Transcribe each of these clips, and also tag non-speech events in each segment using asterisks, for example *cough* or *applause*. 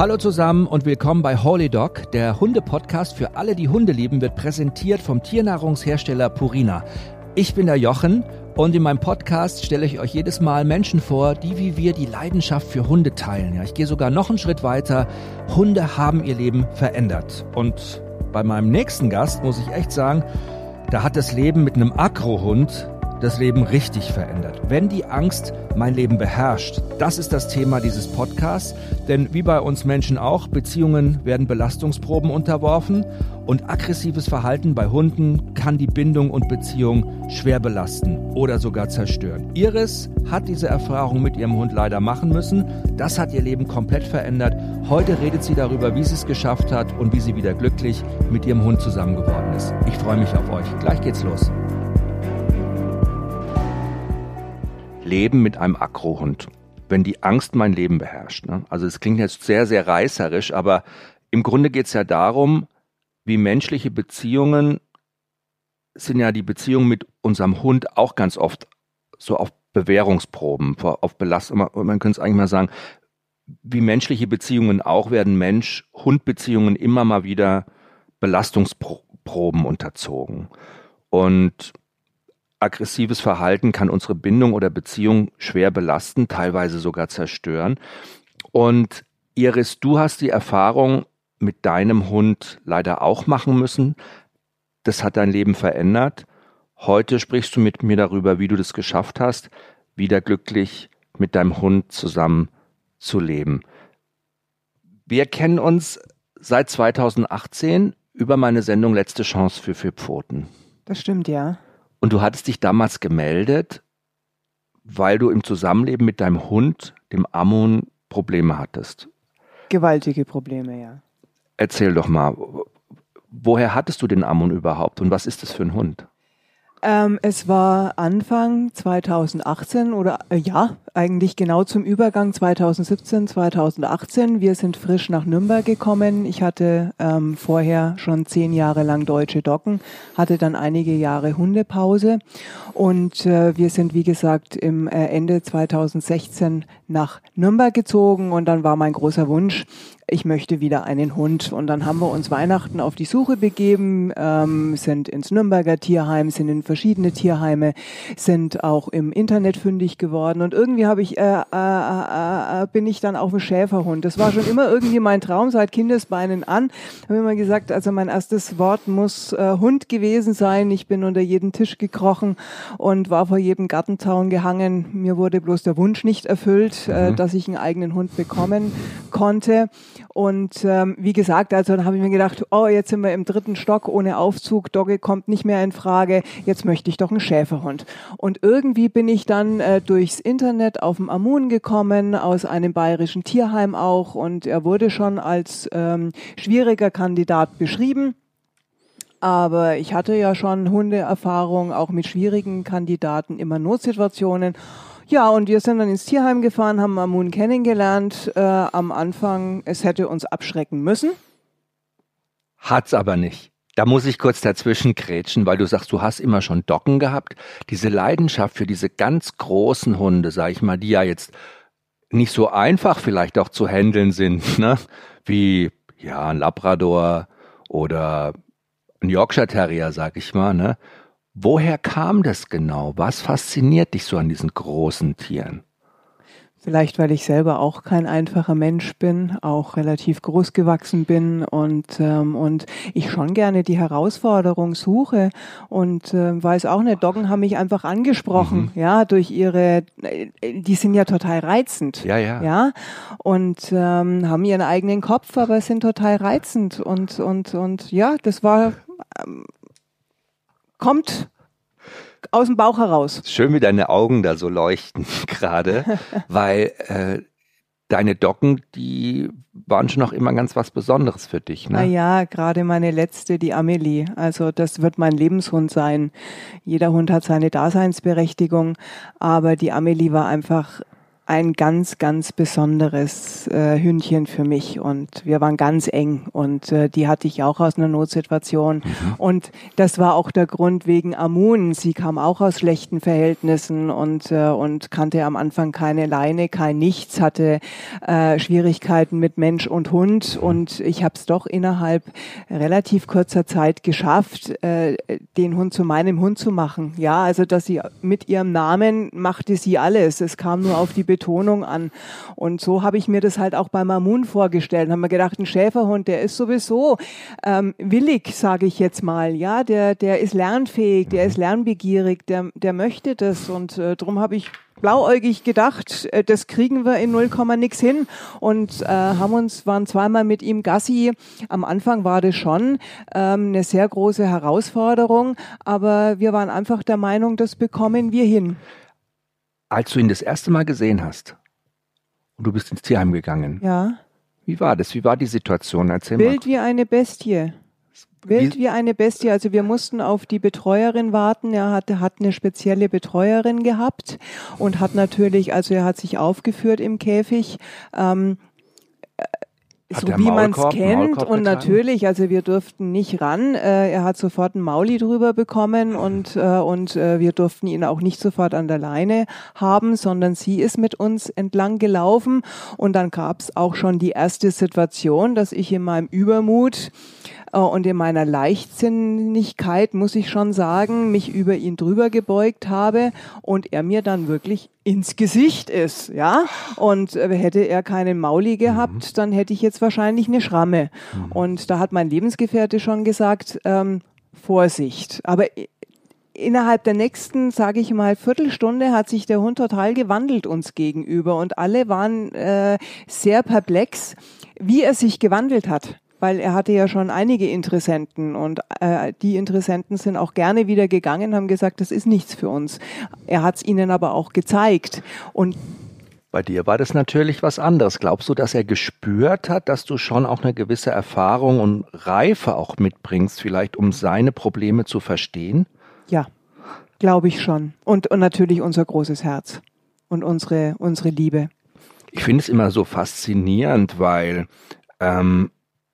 Hallo zusammen und willkommen bei Holy Dog. Der Hunde-Podcast für alle, die Hunde lieben, wird präsentiert vom Tiernahrungshersteller Purina. Ich bin der Jochen und in meinem Podcast stelle ich euch jedes Mal Menschen vor, die wie wir die Leidenschaft für Hunde teilen. Ja, ich gehe sogar noch einen Schritt weiter. Hunde haben ihr Leben verändert. Und bei meinem nächsten Gast muss ich echt sagen, da hat das Leben mit einem Agrohund das Leben richtig verändert. Wenn die Angst mein Leben beherrscht, das ist das Thema dieses Podcasts. Denn wie bei uns Menschen auch, Beziehungen werden Belastungsproben unterworfen und aggressives Verhalten bei Hunden kann die Bindung und Beziehung schwer belasten oder sogar zerstören. Iris hat diese Erfahrung mit ihrem Hund leider machen müssen. Das hat ihr Leben komplett verändert. Heute redet sie darüber, wie sie es geschafft hat und wie sie wieder glücklich mit ihrem Hund zusammen geworden ist. Ich freue mich auf euch. Gleich geht's los. Leben mit einem Akrohund, wenn die Angst mein Leben beherrscht. Ne? Also es klingt jetzt sehr, sehr reißerisch, aber im Grunde geht es ja darum, wie menschliche Beziehungen sind ja die Beziehungen mit unserem Hund auch ganz oft so auf Bewährungsproben, auf Belastung. Man könnte es eigentlich mal sagen, wie menschliche Beziehungen auch werden Mensch-Hund-Beziehungen immer mal wieder Belastungsproben unterzogen. Und aggressives Verhalten kann unsere Bindung oder Beziehung schwer belasten, teilweise sogar zerstören. Und Iris, du hast die Erfahrung mit deinem Hund leider auch machen müssen. Das hat dein Leben verändert. Heute sprichst du mit mir darüber, wie du das geschafft hast, wieder glücklich mit deinem Hund zusammen zu leben. Wir kennen uns seit 2018 über meine Sendung Letzte Chance für vier Pfoten. Das stimmt, ja. Und du hattest dich damals gemeldet, weil du im Zusammenleben mit deinem Hund, dem Ammon, Probleme hattest. Gewaltige Probleme, ja. Erzähl doch mal, woher hattest du den Ammon überhaupt und was ist das für ein Hund? Ähm, es war Anfang 2018 oder äh, ja, eigentlich genau zum Übergang 2017, 2018. Wir sind frisch nach Nürnberg gekommen. Ich hatte ähm, vorher schon zehn Jahre lang deutsche Docken, hatte dann einige Jahre Hundepause und äh, wir sind, wie gesagt, im äh, Ende 2016 nach Nürnberg gezogen und dann war mein großer Wunsch, ich möchte wieder einen Hund. Und dann haben wir uns Weihnachten auf die Suche begeben, ähm, sind ins Nürnberger Tierheim, sind in verschiedene Tierheime, sind auch im Internet fündig geworden. Und irgendwie habe ich, äh, äh, äh, äh, bin ich dann auch ein Schäferhund. Das war schon immer irgendwie mein Traum seit Kindesbeinen an. Habe immer gesagt, also mein erstes Wort muss äh, Hund gewesen sein. Ich bin unter jeden Tisch gekrochen und war vor jedem Gartenzaun gehangen. Mir wurde bloß der Wunsch nicht erfüllt, äh, mhm. äh, dass ich einen eigenen Hund bekommen konnte. Und ähm, wie gesagt, also dann habe ich mir gedacht, oh, jetzt sind wir im dritten Stock ohne Aufzug, Dogge kommt nicht mehr in Frage, jetzt möchte ich doch einen Schäferhund. Und irgendwie bin ich dann äh, durchs Internet auf den Amun gekommen, aus einem bayerischen Tierheim auch, und er wurde schon als ähm, schwieriger Kandidat beschrieben. Aber ich hatte ja schon Hundeerfahrung, auch mit schwierigen Kandidaten, immer Notsituationen. Ja, und wir sind dann ins Tierheim gefahren, haben Amun kennengelernt. Äh, am Anfang, es hätte uns abschrecken müssen. Hat's aber nicht. Da muss ich kurz dazwischen krätschen, weil du sagst, du hast immer schon Docken gehabt. Diese Leidenschaft für diese ganz großen Hunde, sag ich mal, die ja jetzt nicht so einfach vielleicht auch zu handeln sind, *laughs* ne? Wie ja, ein Labrador oder ein Yorkshire Terrier, sag ich mal, ne? Woher kam das genau? Was fasziniert dich so an diesen großen Tieren? Vielleicht, weil ich selber auch kein einfacher Mensch bin, auch relativ groß gewachsen bin und, ähm, und ich schon gerne die Herausforderung suche und äh, weiß auch nicht, Doggen haben mich einfach angesprochen, mhm. ja, durch ihre, äh, die sind ja total reizend. Ja, ja. Ja, und ähm, haben ihren eigenen Kopf, aber sind total reizend und, und, und ja, das war, ähm, kommt aus dem Bauch heraus. Schön, wie deine Augen da so leuchten *laughs* gerade, *laughs* weil äh, deine Docken, die waren schon noch immer ganz was Besonderes für dich, ne? Na ja, gerade meine letzte, die Amelie. Also das wird mein Lebenshund sein. Jeder Hund hat seine Daseinsberechtigung, aber die Amelie war einfach ein ganz, ganz besonderes äh, Hündchen für mich und wir waren ganz eng und äh, die hatte ich auch aus einer Notsituation mhm. und das war auch der Grund wegen Amun. Sie kam auch aus schlechten Verhältnissen und äh, und kannte am Anfang keine Leine, kein Nichts, hatte äh, Schwierigkeiten mit Mensch und Hund und ich habe es doch innerhalb relativ kurzer Zeit geschafft, äh, den Hund zu meinem Hund zu machen. Ja, also dass sie mit ihrem Namen machte sie alles. Es kam nur auf die Betonung an. Und so habe ich mir das halt auch bei Mamun vorgestellt. Haben wir gedacht, ein Schäferhund, der ist sowieso ähm, willig, sage ich jetzt mal. Ja, der, der ist lernfähig, der ist lernbegierig, der, der möchte das. Und äh, darum habe ich blauäugig gedacht, äh, das kriegen wir in 0, nix hin und äh, haben uns waren zweimal mit ihm Gassi. Am Anfang war das schon ähm, eine sehr große Herausforderung, aber wir waren einfach der Meinung, das bekommen wir hin. Als du ihn das erste Mal gesehen hast und du bist ins Tierheim gegangen. Ja. Wie war das? Wie war die Situation? Erzähl Bild mal. wie eine Bestie. Wild wie eine Bestie. Also wir mussten auf die Betreuerin warten. Er hatte, hat eine spezielle Betreuerin gehabt und hat natürlich, also er hat sich aufgeführt im Käfig. Ähm, so wie man es kennt. und natürlich, also wir durften nicht ran. Äh, er hat sofort ein Mauli drüber bekommen und äh, und äh, wir durften ihn auch nicht sofort an der Leine haben, sondern sie ist mit uns entlang gelaufen. Und dann gab es auch schon die erste Situation, dass ich in meinem Übermut und in meiner Leichtsinnigkeit, muss ich schon sagen, mich über ihn drüber gebeugt habe und er mir dann wirklich ins Gesicht ist, ja. Und äh, hätte er keinen Mauli gehabt, mhm. dann hätte ich jetzt wahrscheinlich eine Schramme. Mhm. Und da hat mein Lebensgefährte schon gesagt, ähm, Vorsicht. Aber innerhalb der nächsten, sage ich mal, Viertelstunde hat sich der Hund total gewandelt uns gegenüber und alle waren äh, sehr perplex, wie er sich gewandelt hat weil er hatte ja schon einige Interessenten und äh, die Interessenten sind auch gerne wieder gegangen, haben gesagt, das ist nichts für uns. Er hat es ihnen aber auch gezeigt und bei dir war das natürlich was anderes. Glaubst du, dass er gespürt hat, dass du schon auch eine gewisse Erfahrung und Reife auch mitbringst, vielleicht um seine Probleme zu verstehen? Ja, glaube ich schon. Und, und natürlich unser großes Herz und unsere, unsere Liebe. Ich finde es immer so faszinierend, weil ähm,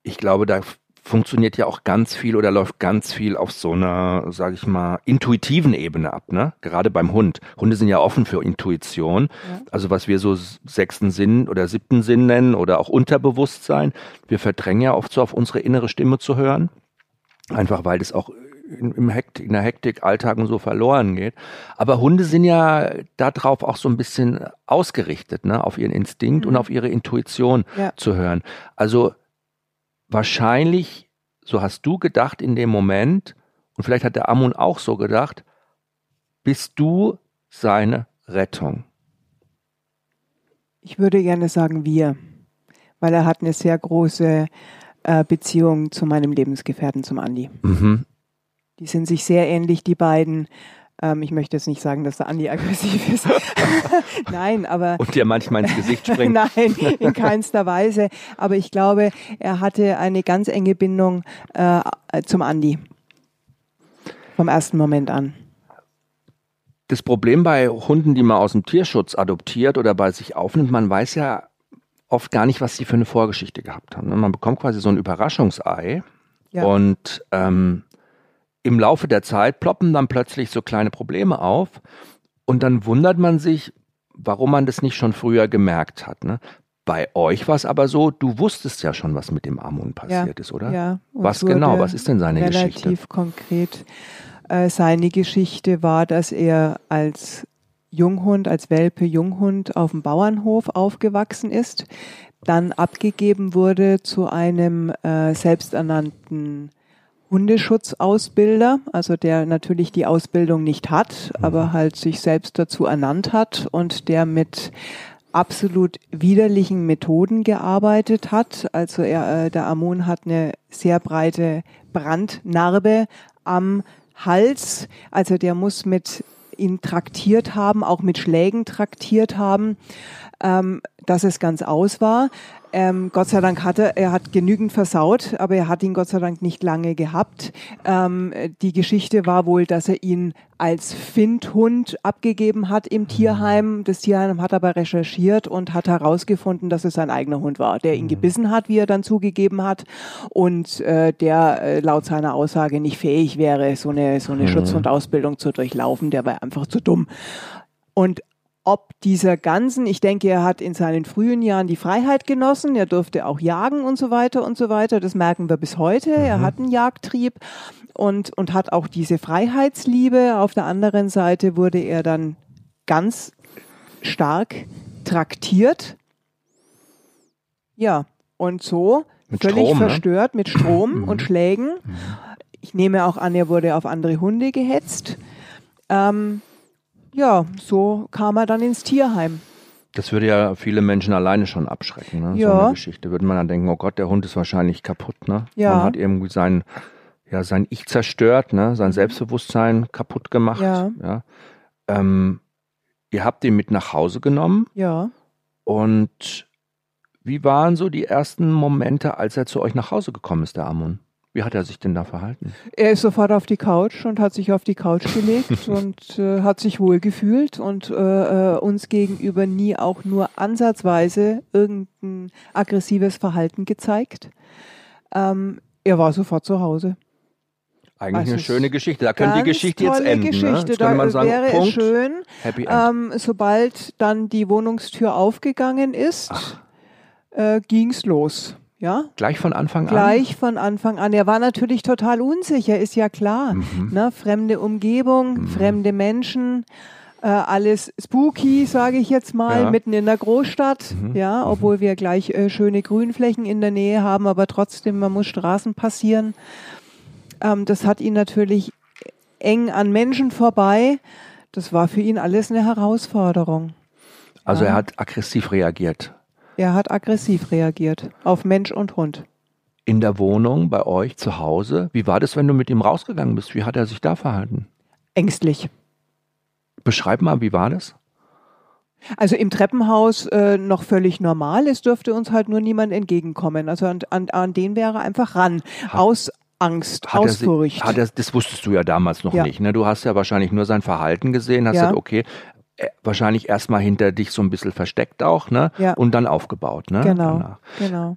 ich glaube, da funktioniert ja auch ganz viel oder läuft ganz viel auf so einer, sage ich mal, intuitiven Ebene ab, ne? Gerade beim Hund. Hunde sind ja offen für Intuition. Ja. Also was wir so sechsten Sinn oder siebten Sinn nennen oder auch Unterbewusstsein. Wir verdrängen ja oft so auf unsere innere Stimme zu hören. Einfach weil das auch in, im Hektik, in der Hektik, Alltag und so verloren geht. Aber Hunde sind ja darauf auch so ein bisschen ausgerichtet, ne? auf ihren Instinkt mhm. und auf ihre Intuition ja. zu hören. Also wahrscheinlich, so hast du gedacht in dem Moment, und vielleicht hat der Amun auch so gedacht, bist du seine Rettung. Ich würde gerne sagen wir, weil er hat eine sehr große äh, Beziehung zu meinem Lebensgefährten, zum Andi. Mhm. Die sind sich sehr ähnlich, die beiden. Ähm, ich möchte jetzt nicht sagen, dass der Andi *laughs* aggressiv ist. *laughs* Nein, aber. Und dir manchmal ins Gesicht *laughs* springt. Nein, in keinster Weise. Aber ich glaube, er hatte eine ganz enge Bindung äh, zum Andi. Vom ersten Moment an. Das Problem bei Hunden, die man aus dem Tierschutz adoptiert oder bei sich aufnimmt, man weiß ja oft gar nicht, was sie für eine Vorgeschichte gehabt haben. Man bekommt quasi so ein Überraschungsei. Ja. Und ähm, im Laufe der Zeit ploppen dann plötzlich so kleine Probleme auf und dann wundert man sich, warum man das nicht schon früher gemerkt hat. Ne? Bei euch war es aber so, du wusstest ja schon, was mit dem Amun passiert ja, ist, oder? Ja. Was genau? Was ist denn seine relativ Geschichte? Relativ konkret. Äh, seine Geschichte war, dass er als Junghund, als Welpe Junghund auf dem Bauernhof aufgewachsen ist, dann abgegeben wurde zu einem äh, selbsternannten Hundeschutzausbilder, also der natürlich die Ausbildung nicht hat, aber halt sich selbst dazu ernannt hat und der mit absolut widerlichen Methoden gearbeitet hat. Also er, äh, der Amon hat eine sehr breite Brandnarbe am Hals. Also der muss mit ihn traktiert haben, auch mit Schlägen traktiert haben, ähm, dass es ganz aus war. Ähm, Gott sei Dank hatte er hat genügend versaut, aber er hat ihn Gott sei Dank nicht lange gehabt. Ähm, die Geschichte war wohl, dass er ihn als Findhund abgegeben hat im Tierheim. Das Tierheim hat aber recherchiert und hat herausgefunden, dass es sein eigener Hund war, der ihn mhm. gebissen hat, wie er dann zugegeben hat, und äh, der äh, laut seiner Aussage nicht fähig wäre, so eine so eine mhm. Schutzhundausbildung zu durchlaufen. Der war einfach zu dumm. Und ob dieser ganzen, ich denke, er hat in seinen frühen Jahren die Freiheit genossen, er durfte auch jagen und so weiter und so weiter, das merken wir bis heute, mhm. er hat einen Jagdtrieb und, und hat auch diese Freiheitsliebe. Auf der anderen Seite wurde er dann ganz stark traktiert. Ja, und so mit völlig Strom, ne? verstört ne? mit Strom und Schlägen. Mhm. Ich nehme auch an, er wurde auf andere Hunde gehetzt. Ähm, ja, so kam er dann ins Tierheim. Das würde ja viele Menschen alleine schon abschrecken, ne? Ja. So eine Geschichte. Würde man dann denken, oh Gott, der Hund ist wahrscheinlich kaputt, ne? Ja. Man hat irgendwie sein, ja, sein Ich zerstört, ne? Sein Selbstbewusstsein kaputt gemacht. Ja. ja. Ähm, ihr habt ihn mit nach Hause genommen. Ja. Und wie waren so die ersten Momente, als er zu euch nach Hause gekommen ist, der Amon? Wie hat er sich denn da verhalten? Er ist sofort auf die Couch und hat sich auf die Couch gelegt *laughs* und äh, hat sich wohl gefühlt und äh, äh, uns gegenüber nie auch nur ansatzweise irgendein aggressives Verhalten gezeigt. Ähm, er war sofort zu Hause. Eigentlich also eine schöne Geschichte. Da könnte die Geschichte jetzt enden. Ne? Geschichte. Ne? Da man sagen, wäre Punkt, es schön, ähm, sobald dann die Wohnungstür aufgegangen ist, äh, ging's los. Ja? Gleich von Anfang an? Gleich von Anfang an. Er war natürlich total unsicher, ist ja klar. Mhm. Ne? Fremde Umgebung, mhm. fremde Menschen, äh, alles spooky, sage ich jetzt mal, ja. mitten in der Großstadt. Mhm. Ja, mhm. obwohl wir gleich äh, schöne Grünflächen in der Nähe haben, aber trotzdem, man muss Straßen passieren. Ähm, das hat ihn natürlich eng an Menschen vorbei. Das war für ihn alles eine Herausforderung. Also ja. er hat aggressiv reagiert. Er hat aggressiv reagiert auf Mensch und Hund. In der Wohnung bei euch zu Hause, wie war das, wenn du mit ihm rausgegangen bist? Wie hat er sich da verhalten? Ängstlich. Beschreib mal, wie war das? Also im Treppenhaus äh, noch völlig normal. Es dürfte uns halt nur niemand entgegenkommen. Also an, an, an den wäre einfach ran. Hat, aus Angst, hat aus Furcht. Hat er, das wusstest du ja damals noch ja. nicht. Ne? Du hast ja wahrscheinlich nur sein Verhalten gesehen, hast ja. gesagt, okay, wahrscheinlich erstmal hinter dich so ein bisschen versteckt auch, ne? Ja. Und dann aufgebaut, ne? Genau. Danach. Genau.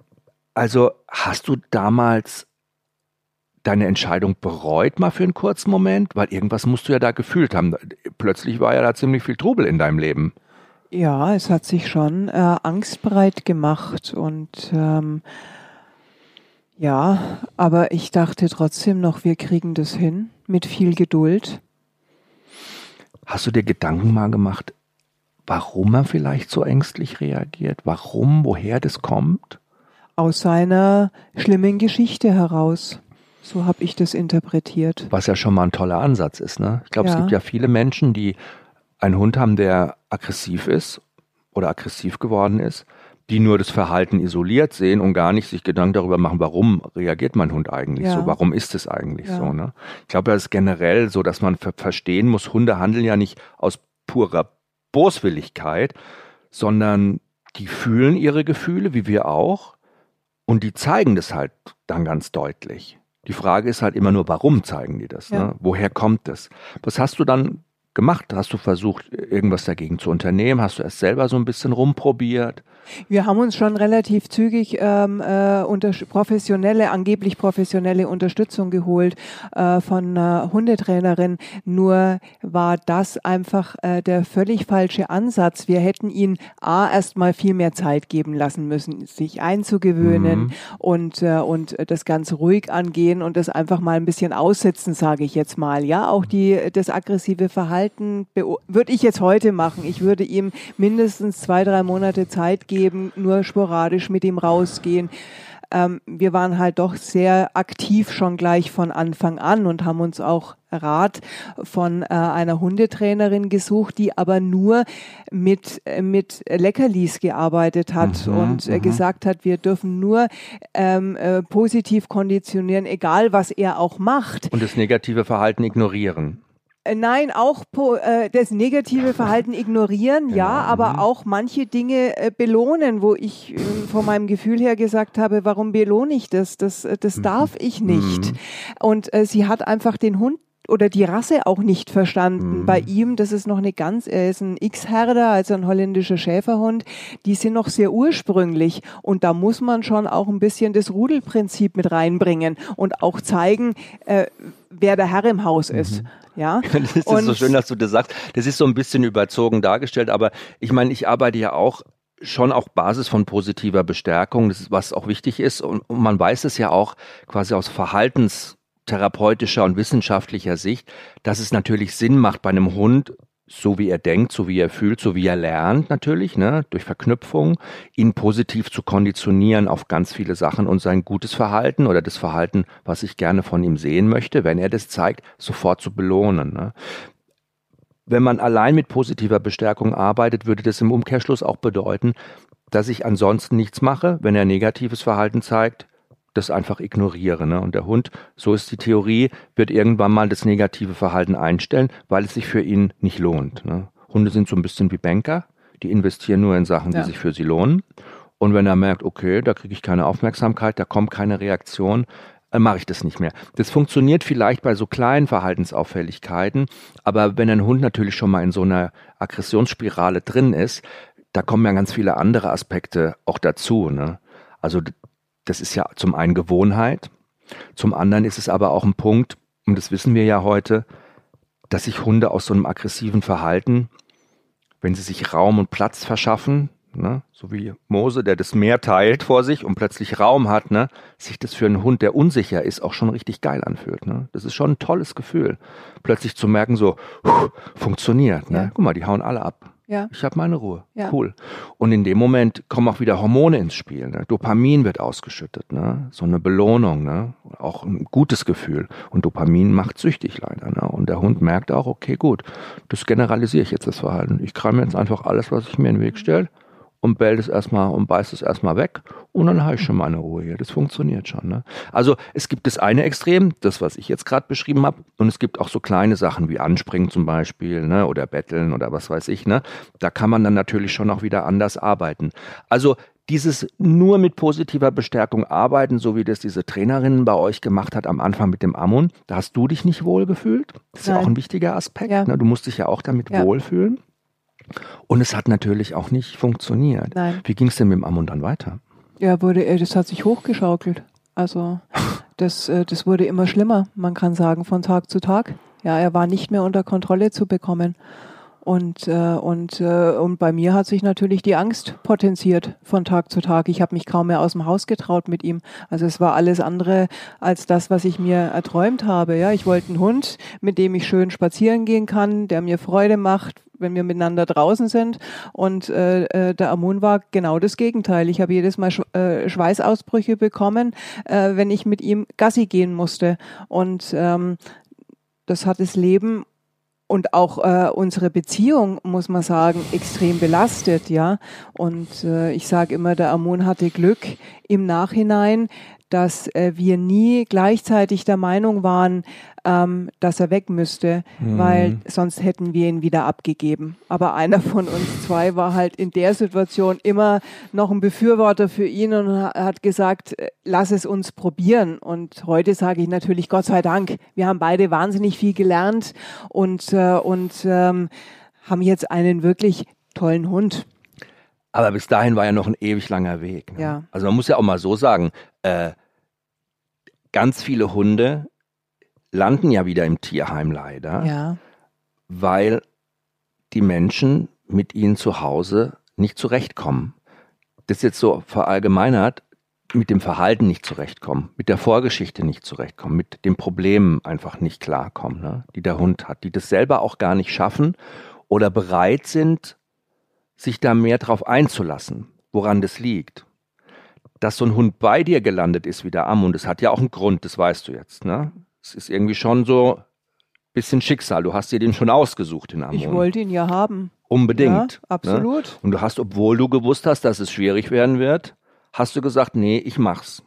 Also hast du damals deine Entscheidung bereut mal für einen kurzen Moment? Weil irgendwas musst du ja da gefühlt haben. Plötzlich war ja da ziemlich viel Trubel in deinem Leben. Ja, es hat sich schon äh, angstbereit gemacht und ähm, ja, aber ich dachte trotzdem noch, wir kriegen das hin mit viel Geduld. Hast du dir Gedanken mal gemacht, warum er vielleicht so ängstlich reagiert? Warum, woher das kommt? Aus seiner schlimmen Geschichte heraus. So habe ich das interpretiert. Was ja schon mal ein toller Ansatz ist. Ne? Ich glaube, ja. es gibt ja viele Menschen, die einen Hund haben, der aggressiv ist oder aggressiv geworden ist die nur das Verhalten isoliert sehen und gar nicht sich Gedanken darüber machen, warum reagiert mein Hund eigentlich ja. so, warum ist es eigentlich ja. so. Ne? Ich glaube, das ist generell so, dass man verstehen muss, Hunde handeln ja nicht aus purer Boswilligkeit, sondern die fühlen ihre Gefühle, wie wir auch, und die zeigen das halt dann ganz deutlich. Die Frage ist halt immer nur, warum zeigen die das? Ja. Ne? Woher kommt das? Was hast du dann gemacht? Hast du versucht, irgendwas dagegen zu unternehmen? Hast du erst selber so ein bisschen rumprobiert? Wir haben uns schon relativ zügig ähm, äh, unter professionelle, angeblich professionelle Unterstützung geholt äh, von einer Hundetrainerin. Nur war das einfach äh, der völlig falsche Ansatz. Wir hätten ihn A erstmal viel mehr Zeit geben lassen müssen, sich einzugewöhnen mhm. und, äh, und das ganz ruhig angehen und das einfach mal ein bisschen aussetzen, sage ich jetzt mal. Ja, auch die, das aggressive Verhalten würde ich jetzt heute machen. Ich würde ihm mindestens zwei, drei Monate Zeit geben, nur sporadisch mit ihm rausgehen. Ähm, wir waren halt doch sehr aktiv schon gleich von Anfang an und haben uns auch Rat von äh, einer Hundetrainerin gesucht, die aber nur mit, mit Leckerlis gearbeitet hat mhm, und äh, mhm. gesagt hat, wir dürfen nur ähm, äh, positiv konditionieren, egal was er auch macht. Und das negative Verhalten ignorieren. Äh, nein, auch äh, das negative Verhalten ignorieren, genau. ja, aber mhm. auch manche Dinge äh, belohnen, wo ich äh, von meinem Gefühl her gesagt habe, warum belohne ich das? Das, äh, das mhm. darf ich nicht. Mhm. Und äh, sie hat einfach den Hund oder die Rasse auch nicht verstanden. Mhm. Bei ihm, das ist noch eine ganz, er ist ein X-Herder, also ein holländischer Schäferhund, die sind noch sehr ursprünglich und da muss man schon auch ein bisschen das Rudelprinzip mit reinbringen und auch zeigen, äh, wer der Herr im Haus ist. Mhm. Ja. *laughs* Das ist und so schön, dass du das sagst. Das ist so ein bisschen überzogen dargestellt, aber ich meine, ich arbeite ja auch schon auch Basis von positiver Bestärkung, das ist, was auch wichtig ist. Und, und man weiß es ja auch quasi aus Verhaltens therapeutischer und wissenschaftlicher Sicht, dass es natürlich Sinn macht bei einem Hund, so wie er denkt, so wie er fühlt, so wie er lernt natürlich, ne, durch Verknüpfung, ihn positiv zu konditionieren auf ganz viele Sachen und sein gutes Verhalten oder das Verhalten, was ich gerne von ihm sehen möchte, wenn er das zeigt, sofort zu belohnen. Ne. Wenn man allein mit positiver Bestärkung arbeitet, würde das im Umkehrschluss auch bedeuten, dass ich ansonsten nichts mache, wenn er negatives Verhalten zeigt, das einfach ignoriere. Ne? Und der Hund, so ist die Theorie, wird irgendwann mal das negative Verhalten einstellen, weil es sich für ihn nicht lohnt. Ne? Hunde sind so ein bisschen wie Banker, die investieren nur in Sachen, die ja. sich für sie lohnen. Und wenn er merkt, okay, da kriege ich keine Aufmerksamkeit, da kommt keine Reaktion, dann mache ich das nicht mehr. Das funktioniert vielleicht bei so kleinen Verhaltensauffälligkeiten, aber wenn ein Hund natürlich schon mal in so einer Aggressionsspirale drin ist, da kommen ja ganz viele andere Aspekte auch dazu. Ne? Also das ist ja zum einen Gewohnheit, zum anderen ist es aber auch ein Punkt, und das wissen wir ja heute, dass sich Hunde aus so einem aggressiven Verhalten, wenn sie sich Raum und Platz verschaffen, ne, so wie Mose, der das Meer teilt vor sich und plötzlich Raum hat, ne, sich das für einen Hund, der unsicher ist, auch schon richtig geil anfühlt. Ne. Das ist schon ein tolles Gefühl, plötzlich zu merken, so funktioniert. Ne. Guck mal, die hauen alle ab. Ja. Ich habe meine Ruhe. Ja. Cool. Und in dem Moment kommen auch wieder Hormone ins Spiel. Ne? Dopamin wird ausgeschüttet. Ne? So eine Belohnung. Ne? Auch ein gutes Gefühl. Und Dopamin macht süchtig leider. Ne? Und der Hund merkt auch, okay, gut, das generalisiere ich jetzt das Verhalten. Ich kram jetzt einfach alles, was ich mir in den Weg stelle und bellt es erstmal und beißt es erstmal weg und dann habe ich schon meine Ruhe hier. Das funktioniert schon. Ne? Also es gibt das eine Extrem, das, was ich jetzt gerade beschrieben habe, und es gibt auch so kleine Sachen wie Anspringen zum Beispiel ne? oder Betteln oder was weiß ich. Ne? Da kann man dann natürlich schon auch wieder anders arbeiten. Also dieses nur mit positiver Bestärkung arbeiten, so wie das diese Trainerin bei euch gemacht hat am Anfang mit dem Ammon, da hast du dich nicht wohl gefühlt. Das ist Nein. ja auch ein wichtiger Aspekt. Ja. Ne? Du musst dich ja auch damit ja. wohlfühlen. Und es hat natürlich auch nicht funktioniert. Nein. Wie ging es denn mit dem Ammon dann weiter? Ja, wurde, äh, das hat sich hochgeschaukelt. Also das, äh, das wurde immer schlimmer, man kann sagen, von Tag zu Tag. Ja, er war nicht mehr unter Kontrolle zu bekommen. Und, äh, und, äh, und bei mir hat sich natürlich die Angst potenziert von Tag zu Tag. Ich habe mich kaum mehr aus dem Haus getraut mit ihm. Also es war alles andere als das, was ich mir erträumt habe. Ja, ich wollte einen Hund, mit dem ich schön spazieren gehen kann, der mir Freude macht, wenn wir miteinander draußen sind. Und äh, äh, der Amun war genau das Gegenteil. Ich habe jedes Mal Sch äh, Schweißausbrüche bekommen, äh, wenn ich mit ihm Gassi gehen musste. Und ähm, das hat das Leben und auch äh, unsere Beziehung, muss man sagen, extrem belastet, ja. Und äh, ich sage immer, der Amun hatte Glück im Nachhinein, dass äh, wir nie gleichzeitig der Meinung waren, ähm, dass er weg müsste, mhm. weil sonst hätten wir ihn wieder abgegeben. Aber einer von uns zwei war halt in der Situation immer noch ein Befürworter für ihn und hat gesagt, äh, lass es uns probieren. Und heute sage ich natürlich Gott sei Dank, wir haben beide wahnsinnig viel gelernt und, äh, und ähm, haben jetzt einen wirklich tollen Hund. Aber bis dahin war ja noch ein ewig langer Weg. Ne? Ja. Also man muss ja auch mal so sagen, äh, ganz viele Hunde landen ja wieder im Tierheim leider, ja. weil die Menschen mit ihnen zu Hause nicht zurechtkommen. Das ist jetzt so verallgemeinert, mit dem Verhalten nicht zurechtkommen, mit der Vorgeschichte nicht zurechtkommen, mit den Problemen einfach nicht klarkommen, ne, die der Hund hat, die das selber auch gar nicht schaffen oder bereit sind, sich da mehr drauf einzulassen, woran das liegt dass so ein Hund bei dir gelandet ist wie der Am und es hat ja auch einen Grund, das weißt du jetzt, ne? Es ist irgendwie schon so ein bisschen Schicksal. Du hast dir den schon ausgesucht, den Amon. Ich wollte ihn ja haben. Unbedingt. Ja, absolut. Ne? Und du hast, obwohl du gewusst hast, dass es schwierig werden wird, hast du gesagt, nee, ich mach's.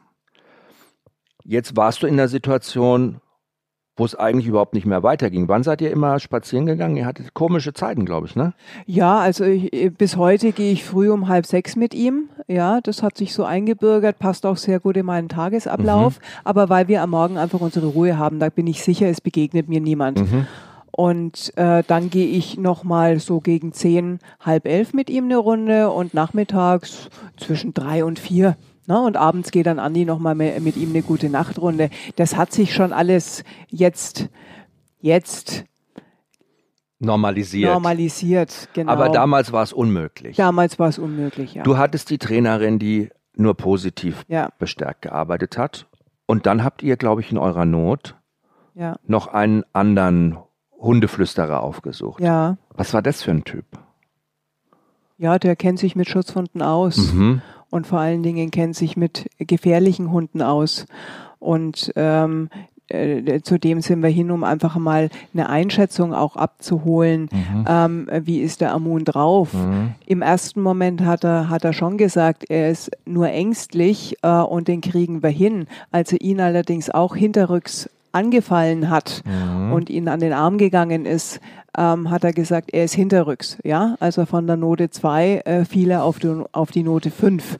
Jetzt warst du in der Situation, wo es eigentlich überhaupt nicht mehr weiterging. Wann seid ihr immer spazieren gegangen? Ihr hattet komische Zeiten, glaube ich, ne? Ja, also ich, bis heute gehe ich früh um halb sechs mit ihm. Ja, das hat sich so eingebürgert, passt auch sehr gut in meinen Tagesablauf. Mhm. Aber weil wir am Morgen einfach unsere Ruhe haben, da bin ich sicher, es begegnet mir niemand. Mhm. Und äh, dann gehe ich nochmal so gegen zehn, halb elf mit ihm eine Runde und nachmittags zwischen drei und vier Ne? Und abends geht dann Andi nochmal mit ihm eine gute Nachtrunde. Das hat sich schon alles jetzt, jetzt normalisiert. Normalisiert, genau. Aber damals war es unmöglich. Damals war es unmöglich, ja. Du hattest die Trainerin, die nur positiv ja. bestärkt gearbeitet hat. Und dann habt ihr, glaube ich, in eurer Not ja. noch einen anderen Hundeflüsterer aufgesucht. Ja. Was war das für ein Typ? Ja, der kennt sich mit Schutzhunden aus. Mhm und vor allen Dingen kennt sich mit gefährlichen Hunden aus. Und ähm, äh, zudem sind wir hin, um einfach mal eine Einschätzung auch abzuholen. Mhm. Ähm, wie ist der Amun drauf? Mhm. Im ersten Moment hat er, hat er schon gesagt, er ist nur ängstlich äh, und den kriegen wir hin. Als er ihn allerdings auch hinterrücks angefallen hat mhm. und ihn an den Arm gegangen ist, ähm, hat er gesagt, er ist hinterrücks. Ja, also von der Note 2 äh, fiel er auf die, auf die Note 5. Mhm.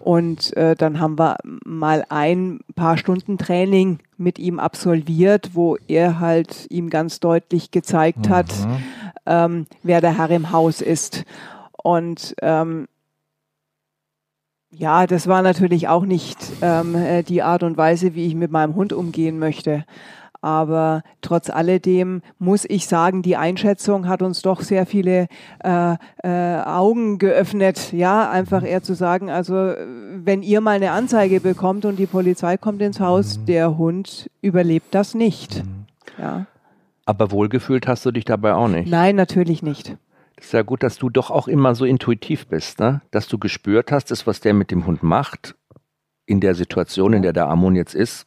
Und äh, dann haben wir mal ein paar Stunden Training mit ihm absolviert, wo er halt ihm ganz deutlich gezeigt mhm. hat, ähm, wer der Herr im Haus ist. Und ähm, ja, das war natürlich auch nicht ähm, äh, die Art und Weise, wie ich mit meinem Hund umgehen möchte. Aber trotz alledem muss ich sagen, die Einschätzung hat uns doch sehr viele äh, äh, Augen geöffnet. Ja, einfach eher zu sagen, also wenn ihr mal eine Anzeige bekommt und die Polizei kommt ins Haus, mhm. der Hund überlebt das nicht. Mhm. Ja. Aber wohlgefühlt hast du dich dabei auch nicht? Nein, natürlich nicht. Ist ja gut, dass du doch auch immer so intuitiv bist, ne? dass du gespürt hast, das, was der mit dem Hund macht, in der Situation, in der der Ammon jetzt ist,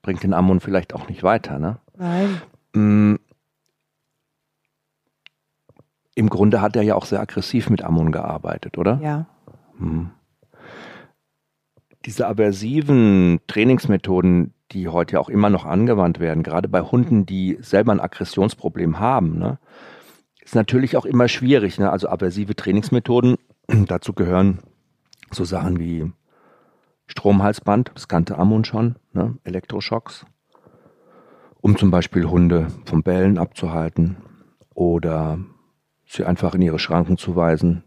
bringt den Ammon vielleicht auch nicht weiter. Ne? Nein. Mm. Im Grunde hat er ja auch sehr aggressiv mit Ammon gearbeitet, oder? Ja. Hm. Diese aversiven Trainingsmethoden, die heute ja auch immer noch angewandt werden, gerade bei Hunden, die selber ein Aggressionsproblem haben, ne, ist natürlich auch immer schwierig. Ne? Also aversive Trainingsmethoden, *clears throat* dazu gehören so Sachen wie Stromhalsband, das kannte Amun schon, ne? Elektroschocks, um zum Beispiel Hunde vom Bellen abzuhalten oder sie einfach in ihre Schranken zu weisen.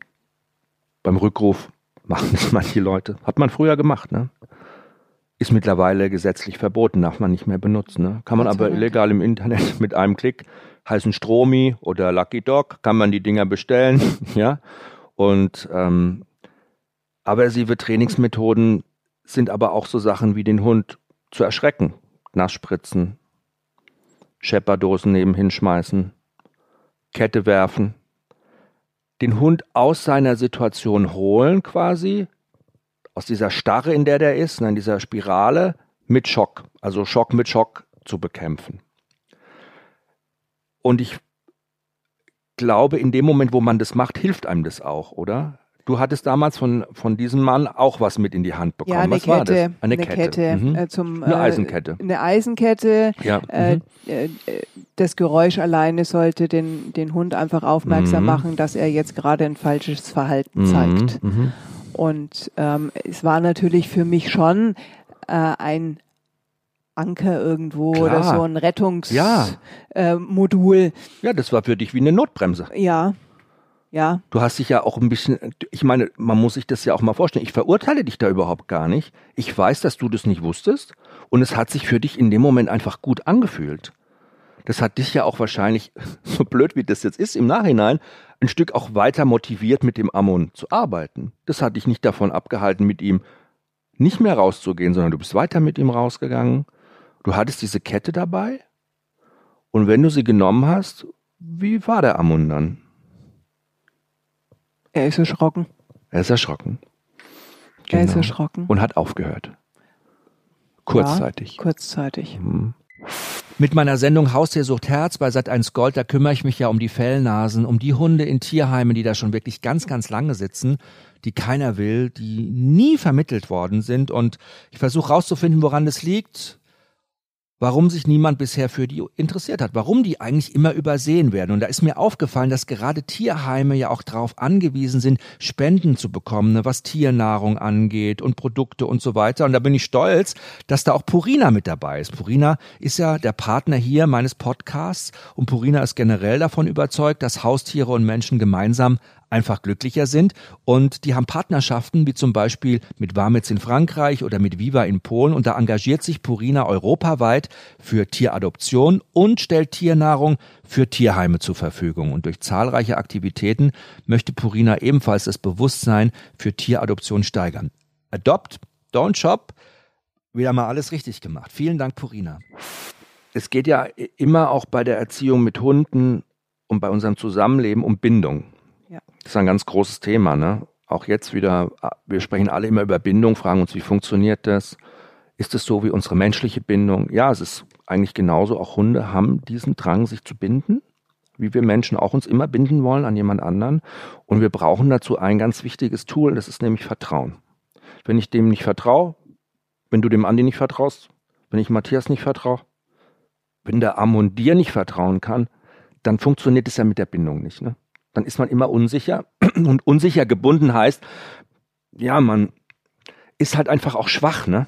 Beim Rückruf machen *laughs* das manche Leute. Hat man früher gemacht, ne? Ist mittlerweile gesetzlich verboten, darf man nicht mehr benutzen. Ne? Kann man aber illegal im Internet *laughs* mit einem Klick heißen Stromi oder Lucky Dog, kann man die Dinger bestellen, *laughs* ja. Und ähm, aversive Trainingsmethoden sind aber auch so Sachen wie den Hund zu erschrecken. Nassspritzen, Schepperdosen nebenhin schmeißen, Kette werfen, den Hund aus seiner Situation holen quasi, aus dieser Starre, in der der ist, in dieser Spirale, mit Schock, also Schock mit Schock zu bekämpfen. Und ich glaube, in dem Moment, wo man das macht, hilft einem das auch, oder? Du hattest damals von, von diesem Mann auch was mit in die Hand bekommen. Ja, eine was Kette. War das? Eine, eine Kette. Kette mhm. äh, zum, eine Eisenkette. Äh, eine Eisenkette. Ja. Äh, mhm. Äh, das Geräusch alleine sollte den, den Hund einfach aufmerksam mhm. machen, dass er jetzt gerade ein falsches Verhalten mhm. zeigt. Mhm. Und ähm, es war natürlich für mich schon äh, ein Anker irgendwo Klar. oder so ein Rettungsmodul. Ja. Äh, ja, das war für dich wie eine Notbremse. Ja, ja. Du hast dich ja auch ein bisschen, ich meine, man muss sich das ja auch mal vorstellen. Ich verurteile dich da überhaupt gar nicht. Ich weiß, dass du das nicht wusstest und es hat sich für dich in dem Moment einfach gut angefühlt. Das hat dich ja auch wahrscheinlich, *laughs* so blöd wie das jetzt ist, im Nachhinein ein Stück auch weiter motiviert, mit dem Ammon zu arbeiten. Das hat dich nicht davon abgehalten, mit ihm nicht mehr rauszugehen, sondern du bist weiter mit ihm rausgegangen. Du hattest diese Kette dabei und wenn du sie genommen hast, wie war der Ammon dann? Er ist erschrocken. Er ist erschrocken. Genau. Er ist genau. erschrocken. Und hat aufgehört. Kurzzeitig. Ja, kurzzeitig. Mhm. Mit meiner Sendung Haustiersucht Herz bei Sat1 Gold, da kümmere ich mich ja um die Fellnasen, um die Hunde in Tierheimen, die da schon wirklich ganz, ganz lange sitzen, die keiner will, die nie vermittelt worden sind. Und ich versuche rauszufinden, woran das liegt warum sich niemand bisher für die interessiert hat, warum die eigentlich immer übersehen werden. Und da ist mir aufgefallen, dass gerade Tierheime ja auch darauf angewiesen sind, Spenden zu bekommen, ne, was Tiernahrung angeht und Produkte und so weiter. Und da bin ich stolz, dass da auch Purina mit dabei ist. Purina ist ja der Partner hier meines Podcasts und Purina ist generell davon überzeugt, dass Haustiere und Menschen gemeinsam einfach glücklicher sind. Und die haben Partnerschaften, wie zum Beispiel mit Warmitz in Frankreich oder mit Viva in Polen. Und da engagiert sich Purina europaweit für Tieradoption und stellt Tiernahrung für Tierheime zur Verfügung. Und durch zahlreiche Aktivitäten möchte Purina ebenfalls das Bewusstsein für Tieradoption steigern. Adopt, don't shop, wieder mal alles richtig gemacht. Vielen Dank, Purina. Es geht ja immer auch bei der Erziehung mit Hunden und bei unserem Zusammenleben um Bindung. Das ist ein ganz großes Thema. Ne? Auch jetzt wieder, wir sprechen alle immer über Bindung, fragen uns, wie funktioniert das? Ist es so wie unsere menschliche Bindung? Ja, es ist eigentlich genauso. Auch Hunde haben diesen Drang, sich zu binden, wie wir Menschen auch uns immer binden wollen an jemand anderen. Und wir brauchen dazu ein ganz wichtiges Tool, das ist nämlich Vertrauen. Wenn ich dem nicht vertraue, wenn du dem Andi nicht vertraust, wenn ich Matthias nicht vertraue, wenn der Amon dir nicht vertrauen kann, dann funktioniert es ja mit der Bindung nicht. Ne? Dann ist man immer unsicher. *clears throat* Und unsicher gebunden heißt, ja, man ist halt einfach auch schwach, ne?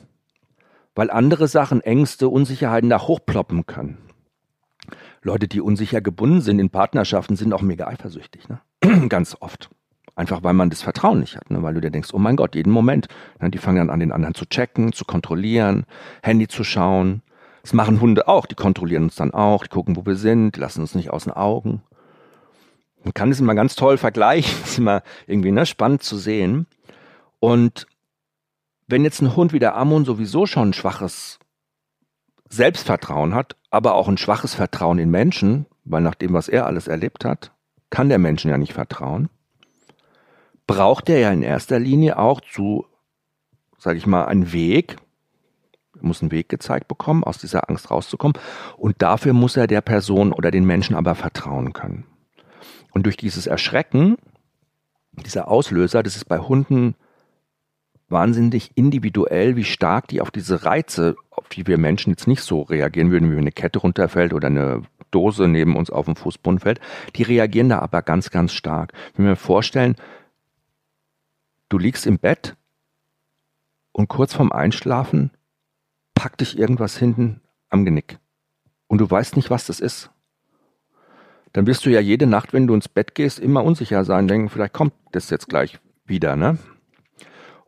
Weil andere Sachen, Ängste, Unsicherheiten da hochploppen können. Leute, die unsicher gebunden sind in Partnerschaften, sind auch mega eifersüchtig, ne? *clears throat* Ganz oft. Einfach weil man das Vertrauen nicht hat, ne? weil du dir denkst, oh mein Gott, jeden Moment. Ne? Die fangen dann an, den anderen zu checken, zu kontrollieren, Handy zu schauen. Das machen Hunde auch, die kontrollieren uns dann auch, die gucken, wo wir sind, lassen uns nicht aus den Augen. Man kann es immer ganz toll vergleichen, *laughs* das ist immer irgendwie ne, spannend zu sehen. Und wenn jetzt ein Hund wie der Ammon sowieso schon ein schwaches Selbstvertrauen hat, aber auch ein schwaches Vertrauen in Menschen, weil nach dem, was er alles erlebt hat, kann der Menschen ja nicht vertrauen, braucht er ja in erster Linie auch zu, sage ich mal, einen Weg, er muss einen Weg gezeigt bekommen, aus dieser Angst rauszukommen. Und dafür muss er der Person oder den Menschen aber vertrauen können. Und durch dieses Erschrecken, dieser Auslöser, das ist bei Hunden wahnsinnig individuell, wie stark die auf diese Reize, auf die wir Menschen jetzt nicht so reagieren würden, wie wenn eine Kette runterfällt oder eine Dose neben uns auf dem Fußboden fällt. Die reagieren da aber ganz, ganz stark. Wenn wir vorstellen, du liegst im Bett und kurz vorm Einschlafen packt dich irgendwas hinten am Genick. Und du weißt nicht, was das ist dann wirst du ja jede Nacht, wenn du ins Bett gehst, immer unsicher sein, denken, vielleicht kommt das jetzt gleich wieder, ne?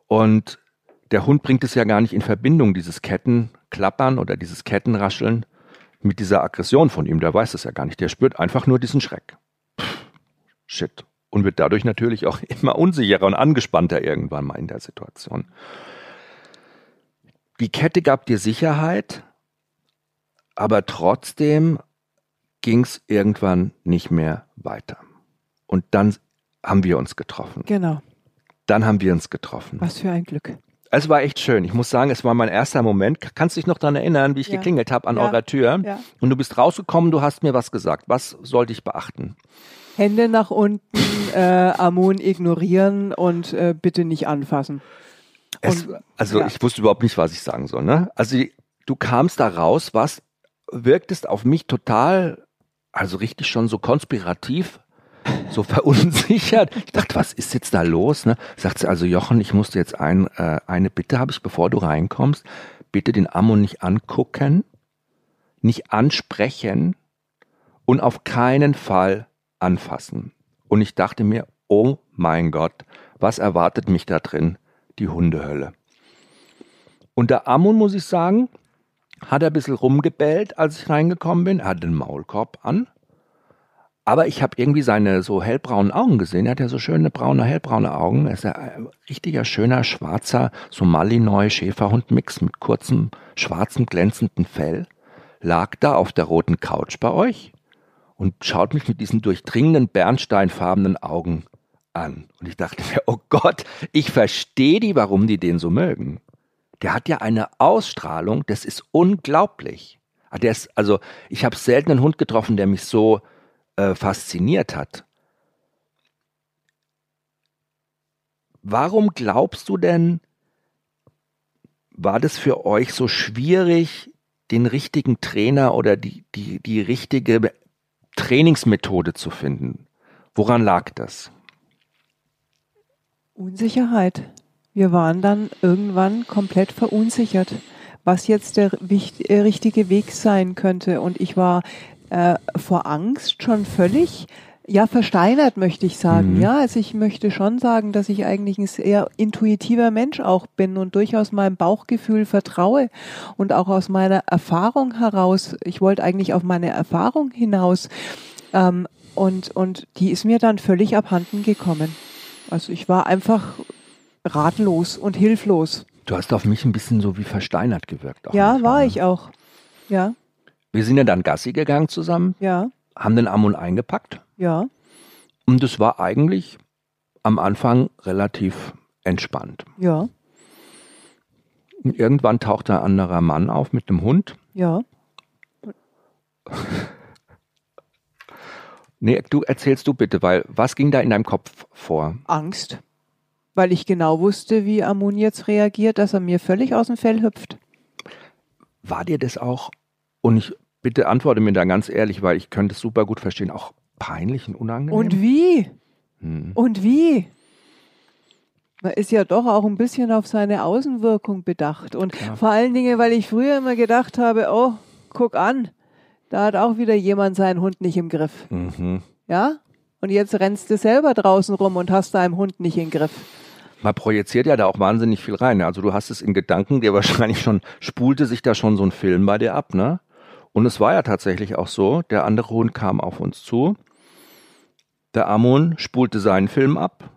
Und der Hund bringt es ja gar nicht in Verbindung, dieses Kettenklappern oder dieses Kettenrascheln mit dieser Aggression von ihm. Der weiß es ja gar nicht. Der spürt einfach nur diesen Schreck. Pff, shit. Und wird dadurch natürlich auch *laughs* immer unsicherer und angespannter irgendwann mal in der Situation. Die Kette gab dir Sicherheit, aber trotzdem ging es irgendwann nicht mehr weiter. Und dann haben wir uns getroffen. Genau. Dann haben wir uns getroffen. Was für ein Glück. Es war echt schön. Ich muss sagen, es war mein erster Moment. Kannst du dich noch daran erinnern, wie ich ja. geklingelt habe an ja. eurer Tür? Ja. Und du bist rausgekommen, du hast mir was gesagt. Was sollte ich beachten? Hände nach unten, *laughs* äh, Ammon ignorieren und äh, bitte nicht anfassen. Es, und, also ich wusste überhaupt nicht, was ich sagen soll. Ne? Also du kamst da raus, was wirktest auf mich total also richtig schon so konspirativ, so *laughs* verunsichert. Ich dachte, was ist jetzt da los? Ne? Sagt sie, also Jochen, ich musste jetzt ein, äh, eine Bitte habe ich, bevor du reinkommst, bitte den Ammon nicht angucken, nicht ansprechen und auf keinen Fall anfassen. Und ich dachte mir, oh mein Gott, was erwartet mich da drin? Die Hundehölle. Und der Ammon, muss ich sagen, hat er ein bisschen rumgebellt, als ich reingekommen bin. Er hat den Maulkorb an. Aber ich habe irgendwie seine so hellbraunen Augen gesehen. Er hat ja so schöne braune, hellbraune Augen. Er ist ein richtiger, schöner, schwarzer Somalinoi-Schäferhund-Mix mit kurzem, schwarzem, glänzenden Fell. Lag da auf der roten Couch bei euch und schaut mich mit diesen durchdringenden, bernsteinfarbenen Augen an. Und ich dachte mir, oh Gott, ich verstehe die, warum die den so mögen der hat ja eine Ausstrahlung, das ist unglaublich. Ah, der ist, also ich habe selten einen Hund getroffen, der mich so äh, fasziniert hat. Warum glaubst du denn, war das für euch so schwierig, den richtigen Trainer oder die, die, die richtige Trainingsmethode zu finden. Woran lag das? Unsicherheit. Wir waren dann irgendwann komplett verunsichert, was jetzt der äh, richtige Weg sein könnte. Und ich war äh, vor Angst schon völlig ja, versteinert möchte ich sagen. Mhm. Ja, also ich möchte schon sagen, dass ich eigentlich ein sehr intuitiver Mensch auch bin und durchaus meinem Bauchgefühl vertraue und auch aus meiner Erfahrung heraus. Ich wollte eigentlich auf meine Erfahrung hinaus ähm, und und die ist mir dann völlig abhanden gekommen. Also ich war einfach ratlos und hilflos. Du hast auf mich ein bisschen so wie versteinert gewirkt. ja, war ich auch. Ja. Wir sind ja dann Gassi gegangen zusammen. Ja. Haben den Ammon eingepackt. Ja. Und es war eigentlich am Anfang relativ entspannt. Ja. Und irgendwann taucht ein anderer Mann auf mit einem Hund. Ja. nee, du erzählst du bitte, weil was ging da in deinem Kopf vor? Angst weil ich genau wusste, wie Amun jetzt reagiert, dass er mir völlig aus dem Fell hüpft. War dir das auch, und ich bitte antworte mir da ganz ehrlich, weil ich könnte es super gut verstehen, auch peinlich und unangenehm? Und wie? Hm. Und wie? Man ist ja doch auch ein bisschen auf seine Außenwirkung bedacht. Und Klar. vor allen Dingen, weil ich früher immer gedacht habe, oh, guck an, da hat auch wieder jemand seinen Hund nicht im Griff. Mhm. Ja? Und jetzt rennst du selber draußen rum und hast deinem Hund nicht im Griff man projiziert ja da auch wahnsinnig viel rein. Also du hast es in Gedanken, dir *laughs* wahrscheinlich schon, spulte sich da schon so ein Film bei dir ab, ne? Und es war ja tatsächlich auch so, der andere Hund kam auf uns zu, der Amon spulte seinen Film ab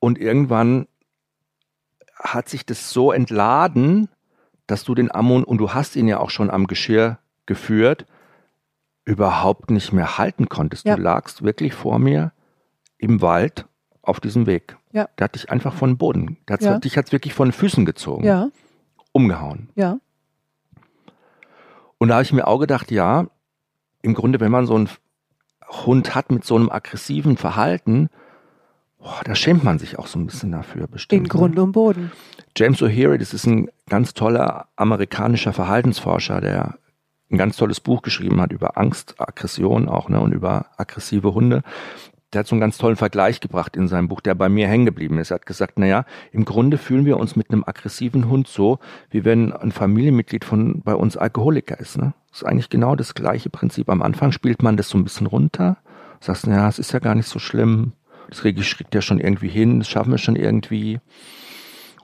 und irgendwann hat sich das so entladen, dass du den Amon, und du hast ihn ja auch schon am Geschirr geführt, überhaupt nicht mehr halten konntest. Ja. Du lagst wirklich vor mir im Wald auf diesem Weg. Ja. Der hat dich einfach von den Boden. Der hat ja. dich hat's wirklich von den Füßen gezogen. Ja. Umgehauen. Ja. Und da habe ich mir auch gedacht, ja, im Grunde, wenn man so einen Hund hat mit so einem aggressiven Verhalten, boah, da schämt man sich auch so ein bisschen dafür bestimmt. In ne? Grund und Boden. James O'Leary, das ist ein ganz toller amerikanischer Verhaltensforscher, der ein ganz tolles Buch geschrieben hat über Angst, Aggression auch, ne, und über aggressive Hunde der hat so einen ganz tollen Vergleich gebracht in seinem Buch, der bei mir hängen geblieben ist. Er hat gesagt, naja, im Grunde fühlen wir uns mit einem aggressiven Hund so, wie wenn ein Familienmitglied von bei uns Alkoholiker ist. Ne? Das ist eigentlich genau das gleiche Prinzip. Am Anfang spielt man das so ein bisschen runter, sagst, naja, es ist ja gar nicht so schlimm, das kriegt ja schon irgendwie hin, das schaffen wir schon irgendwie.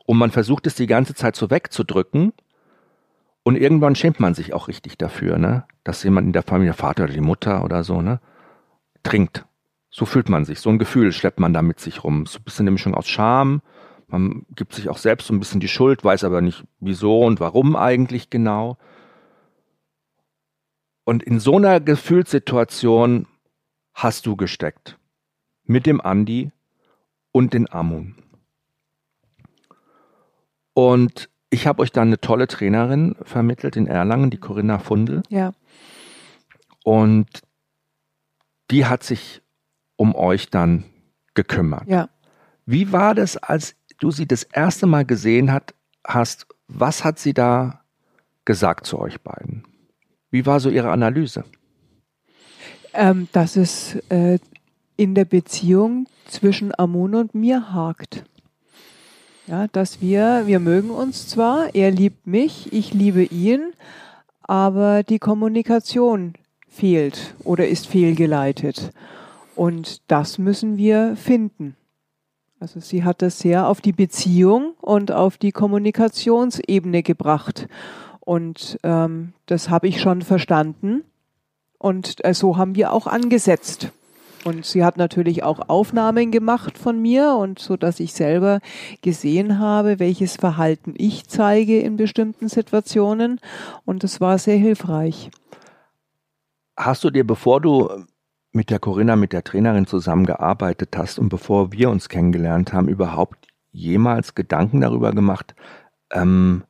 Und man versucht es die ganze Zeit so wegzudrücken. Und irgendwann schämt man sich auch richtig dafür, ne? dass jemand in der Familie, der Vater oder die Mutter oder so, ne, trinkt so fühlt man sich. So ein Gefühl schleppt man da mit sich rum. So ein bisschen eine Mischung aus Scham. Man gibt sich auch selbst so ein bisschen die Schuld, weiß aber nicht wieso und warum eigentlich genau. Und in so einer Gefühlssituation hast du gesteckt. Mit dem Andi und den Amun. Und ich habe euch dann eine tolle Trainerin vermittelt in Erlangen, die Corinna Fundel. Ja. Und die hat sich um euch dann gekümmert. Ja. Wie war das, als du sie das erste Mal gesehen hat, hast? Was hat sie da gesagt zu euch beiden? Wie war so ihre Analyse? Ähm, dass es äh, in der Beziehung zwischen Amun und mir hakt. Ja, dass wir, wir mögen uns zwar, er liebt mich, ich liebe ihn, aber die Kommunikation fehlt oder ist fehlgeleitet. Und das müssen wir finden. Also sie hat das sehr auf die Beziehung und auf die Kommunikationsebene gebracht. Und ähm, das habe ich schon verstanden. Und äh, so haben wir auch angesetzt. Und sie hat natürlich auch Aufnahmen gemacht von mir und so, dass ich selber gesehen habe, welches Verhalten ich zeige in bestimmten Situationen. Und das war sehr hilfreich. Hast du dir, bevor du mit der Corinna, mit der Trainerin zusammengearbeitet hast und bevor wir uns kennengelernt haben, überhaupt jemals Gedanken darüber gemacht, ähm,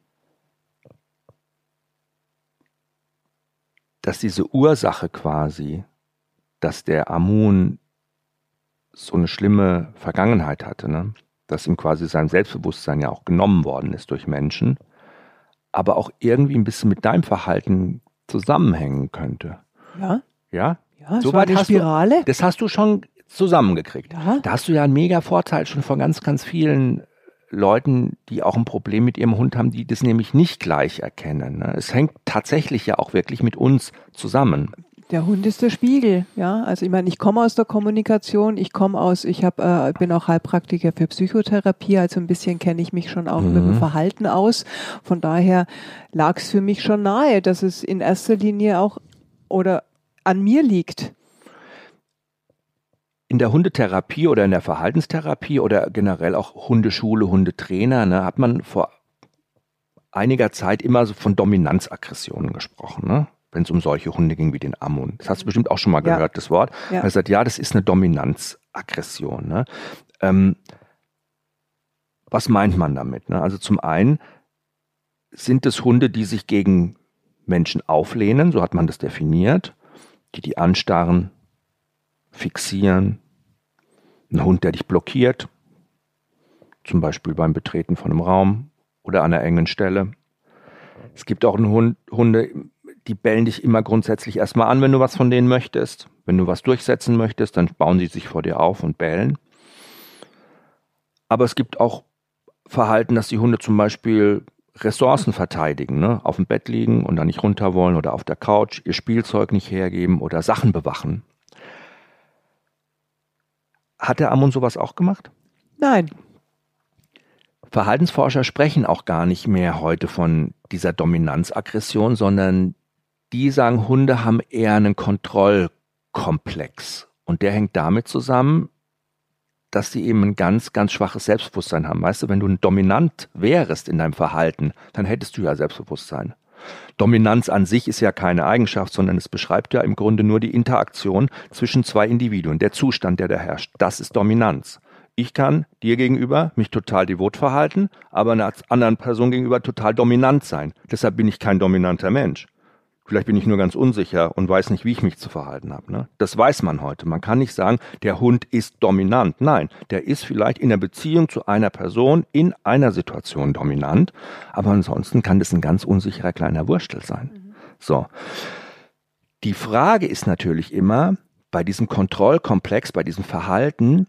dass diese Ursache quasi, dass der Amun so eine schlimme Vergangenheit hatte, ne? dass ihm quasi sein Selbstbewusstsein ja auch genommen worden ist durch Menschen, aber auch irgendwie ein bisschen mit deinem Verhalten zusammenhängen könnte. Ja. Ja? Ja, so war eine Spirale. Du, das hast du schon zusammengekriegt. Ja. Da hast du ja einen mega Vorteil schon von ganz, ganz vielen Leuten, die auch ein Problem mit ihrem Hund haben, die das nämlich nicht gleich erkennen. Ne? Es hängt tatsächlich ja auch wirklich mit uns zusammen. Der Hund ist der Spiegel, ja. Also ich meine, ich komme aus der Kommunikation, ich komme aus, ich hab, äh, bin auch Heilpraktiker für Psychotherapie, also ein bisschen kenne ich mich schon auch mhm. mit dem Verhalten aus. Von daher lag es für mich schon nahe, dass es in erster Linie auch oder an mir liegt in der Hundetherapie oder in der Verhaltenstherapie oder generell auch Hundeschule, Hundetrainer, ne, hat man vor einiger Zeit immer so von Dominanzaggressionen gesprochen, ne? wenn es um solche Hunde ging wie den Amun. Das hast du bestimmt auch schon mal gehört, ja. das Wort. Ja. Er sagt, ja, das ist eine Dominanzaggression. Ne? Ähm, was meint man damit? Ne? Also zum einen sind es Hunde, die sich gegen Menschen auflehnen, so hat man das definiert, die die anstarren, fixieren, ein Hund, der dich blockiert, zum Beispiel beim Betreten von einem Raum oder an einer engen Stelle. Es gibt auch Hund, Hunde, die bellen dich immer grundsätzlich erstmal an, wenn du was von denen möchtest. Wenn du was durchsetzen möchtest, dann bauen sie sich vor dir auf und bellen. Aber es gibt auch Verhalten, dass die Hunde zum Beispiel Ressourcen verteidigen, ne? auf dem Bett liegen und dann nicht runter wollen oder auf der Couch, ihr Spielzeug nicht hergeben oder Sachen bewachen. Hat der Ammon sowas auch gemacht? Nein. Verhaltensforscher sprechen auch gar nicht mehr heute von dieser Dominanzaggression, sondern die sagen, Hunde haben eher einen Kontrollkomplex. Und der hängt damit zusammen, dass sie eben ein ganz, ganz schwaches Selbstbewusstsein haben. Weißt du, wenn du dominant wärst in deinem Verhalten, dann hättest du ja Selbstbewusstsein. Dominanz an sich ist ja keine Eigenschaft, sondern es beschreibt ja im Grunde nur die Interaktion zwischen zwei Individuen, der Zustand, der da herrscht. Das ist Dominanz. Ich kann dir gegenüber mich total devot verhalten, aber einer anderen Person gegenüber total dominant sein. Deshalb bin ich kein dominanter Mensch. Vielleicht bin ich nur ganz unsicher und weiß nicht, wie ich mich zu verhalten habe. Ne? Das weiß man heute. Man kann nicht sagen, der Hund ist dominant. Nein, der ist vielleicht in der Beziehung zu einer Person in einer Situation dominant, aber ansonsten kann das ein ganz unsicherer kleiner Wurstel sein. Mhm. So. Die Frage ist natürlich immer bei diesem Kontrollkomplex, bei diesem Verhalten,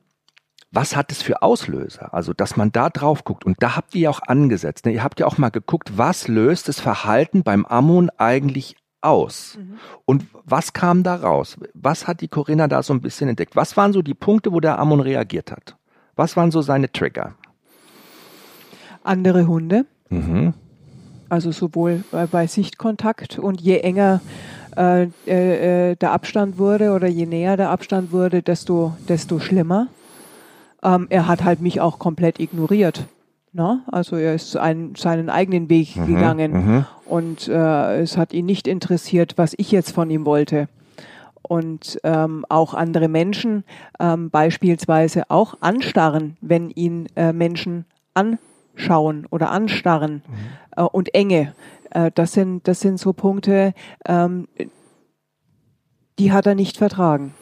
was hat es für Auslöser? Also, dass man da drauf guckt. Und da habt ihr ja auch angesetzt. Ne? Ihr habt ja auch mal geguckt, was löst das Verhalten beim Ammon eigentlich aus. Mhm. Und was kam da raus? Was hat die Corinna da so ein bisschen entdeckt? Was waren so die Punkte, wo der Ammon reagiert hat? Was waren so seine Trigger? Andere Hunde. Mhm. Also sowohl bei, bei, Sichtkontakt und je enger äh, äh, äh, der Abstand wurde oder je näher der Abstand wurde, desto, desto schlimmer. Ähm, er hat halt mich auch komplett ignoriert. Na? Also er ist einen, seinen eigenen Weg mhm, gegangen mhm. und äh, es hat ihn nicht interessiert, was ich jetzt von ihm wollte. Und ähm, auch andere Menschen ähm, beispielsweise auch anstarren, wenn ihn äh, Menschen anschauen oder anstarren mhm. äh, und Enge. Äh, das, sind, das sind so Punkte, ähm, die hat er nicht vertragen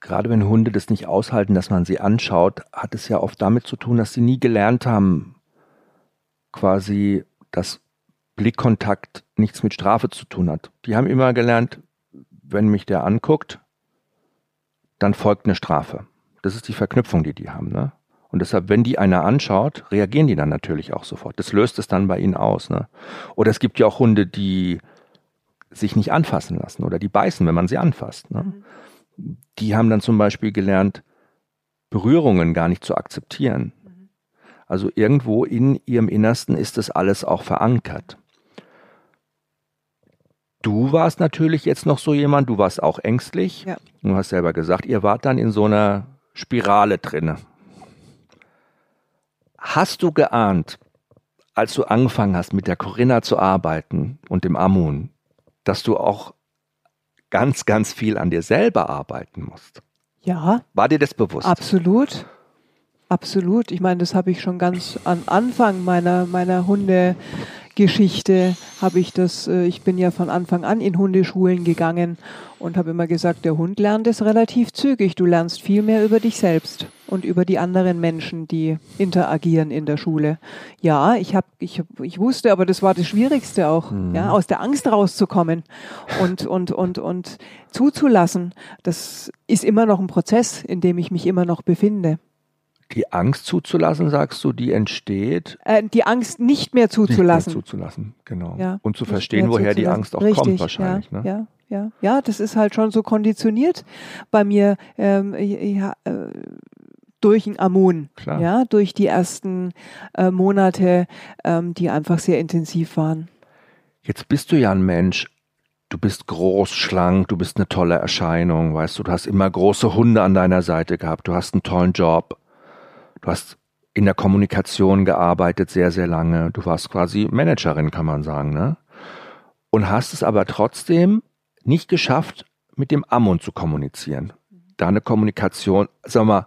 gerade wenn Hunde das nicht aushalten, dass man sie anschaut, hat es ja oft damit zu tun, dass sie nie gelernt haben, quasi, dass Blickkontakt nichts mit Strafe zu tun hat. Die haben immer gelernt, wenn mich der anguckt, dann folgt eine Strafe. Das ist die Verknüpfung, die die haben. Ne? Und deshalb, wenn die einer anschaut, reagieren die dann natürlich auch sofort. Das löst es dann bei ihnen aus. Ne? Oder es gibt ja auch Hunde, die sich nicht anfassen lassen oder die beißen, wenn man sie anfasst. Ne? Mhm die haben dann zum Beispiel gelernt, Berührungen gar nicht zu akzeptieren. Also irgendwo in ihrem Innersten ist das alles auch verankert. Du warst natürlich jetzt noch so jemand, du warst auch ängstlich. Ja. Du hast selber gesagt, ihr wart dann in so einer Spirale drinne. Hast du geahnt, als du angefangen hast, mit der Corinna zu arbeiten und dem Amun, dass du auch ganz, ganz viel an dir selber arbeiten musst. Ja. War dir das bewusst? Absolut. Absolut. Ich meine, das habe ich schon ganz am Anfang meiner, meiner Hundegeschichte habe ich das, äh, ich bin ja von Anfang an in Hundeschulen gegangen und habe immer gesagt, der Hund lernt es relativ zügig. Du lernst viel mehr über dich selbst. Und über die anderen Menschen, die interagieren in der Schule. Ja, ich habe, ich, ich wusste, aber das war das Schwierigste auch, mhm. ja, aus der Angst rauszukommen und und und und zuzulassen. Das ist immer noch ein Prozess, in dem ich mich immer noch befinde. Die Angst zuzulassen, sagst du, die entsteht? Äh, die Angst nicht mehr zuzulassen. Nicht mehr zuzulassen, genau. Ja, und zu verstehen, woher die Angst auch Richtig, kommt wahrscheinlich. Ja, ne? ja, ja, ja, das ist halt schon so konditioniert bei mir. Ähm, ja, äh, durch ein Ammon, Klar. ja, durch die ersten äh, Monate, ähm, die einfach sehr intensiv waren. Jetzt bist du ja ein Mensch, du bist groß, schlank, du bist eine tolle Erscheinung, weißt du, du hast immer große Hunde an deiner Seite gehabt, du hast einen tollen Job, Du hast in der Kommunikation gearbeitet sehr, sehr lange. Du warst quasi Managerin, kann man sagen, ne? Und hast es aber trotzdem nicht geschafft, mit dem Ammon zu kommunizieren. Da eine Kommunikation, wir mal,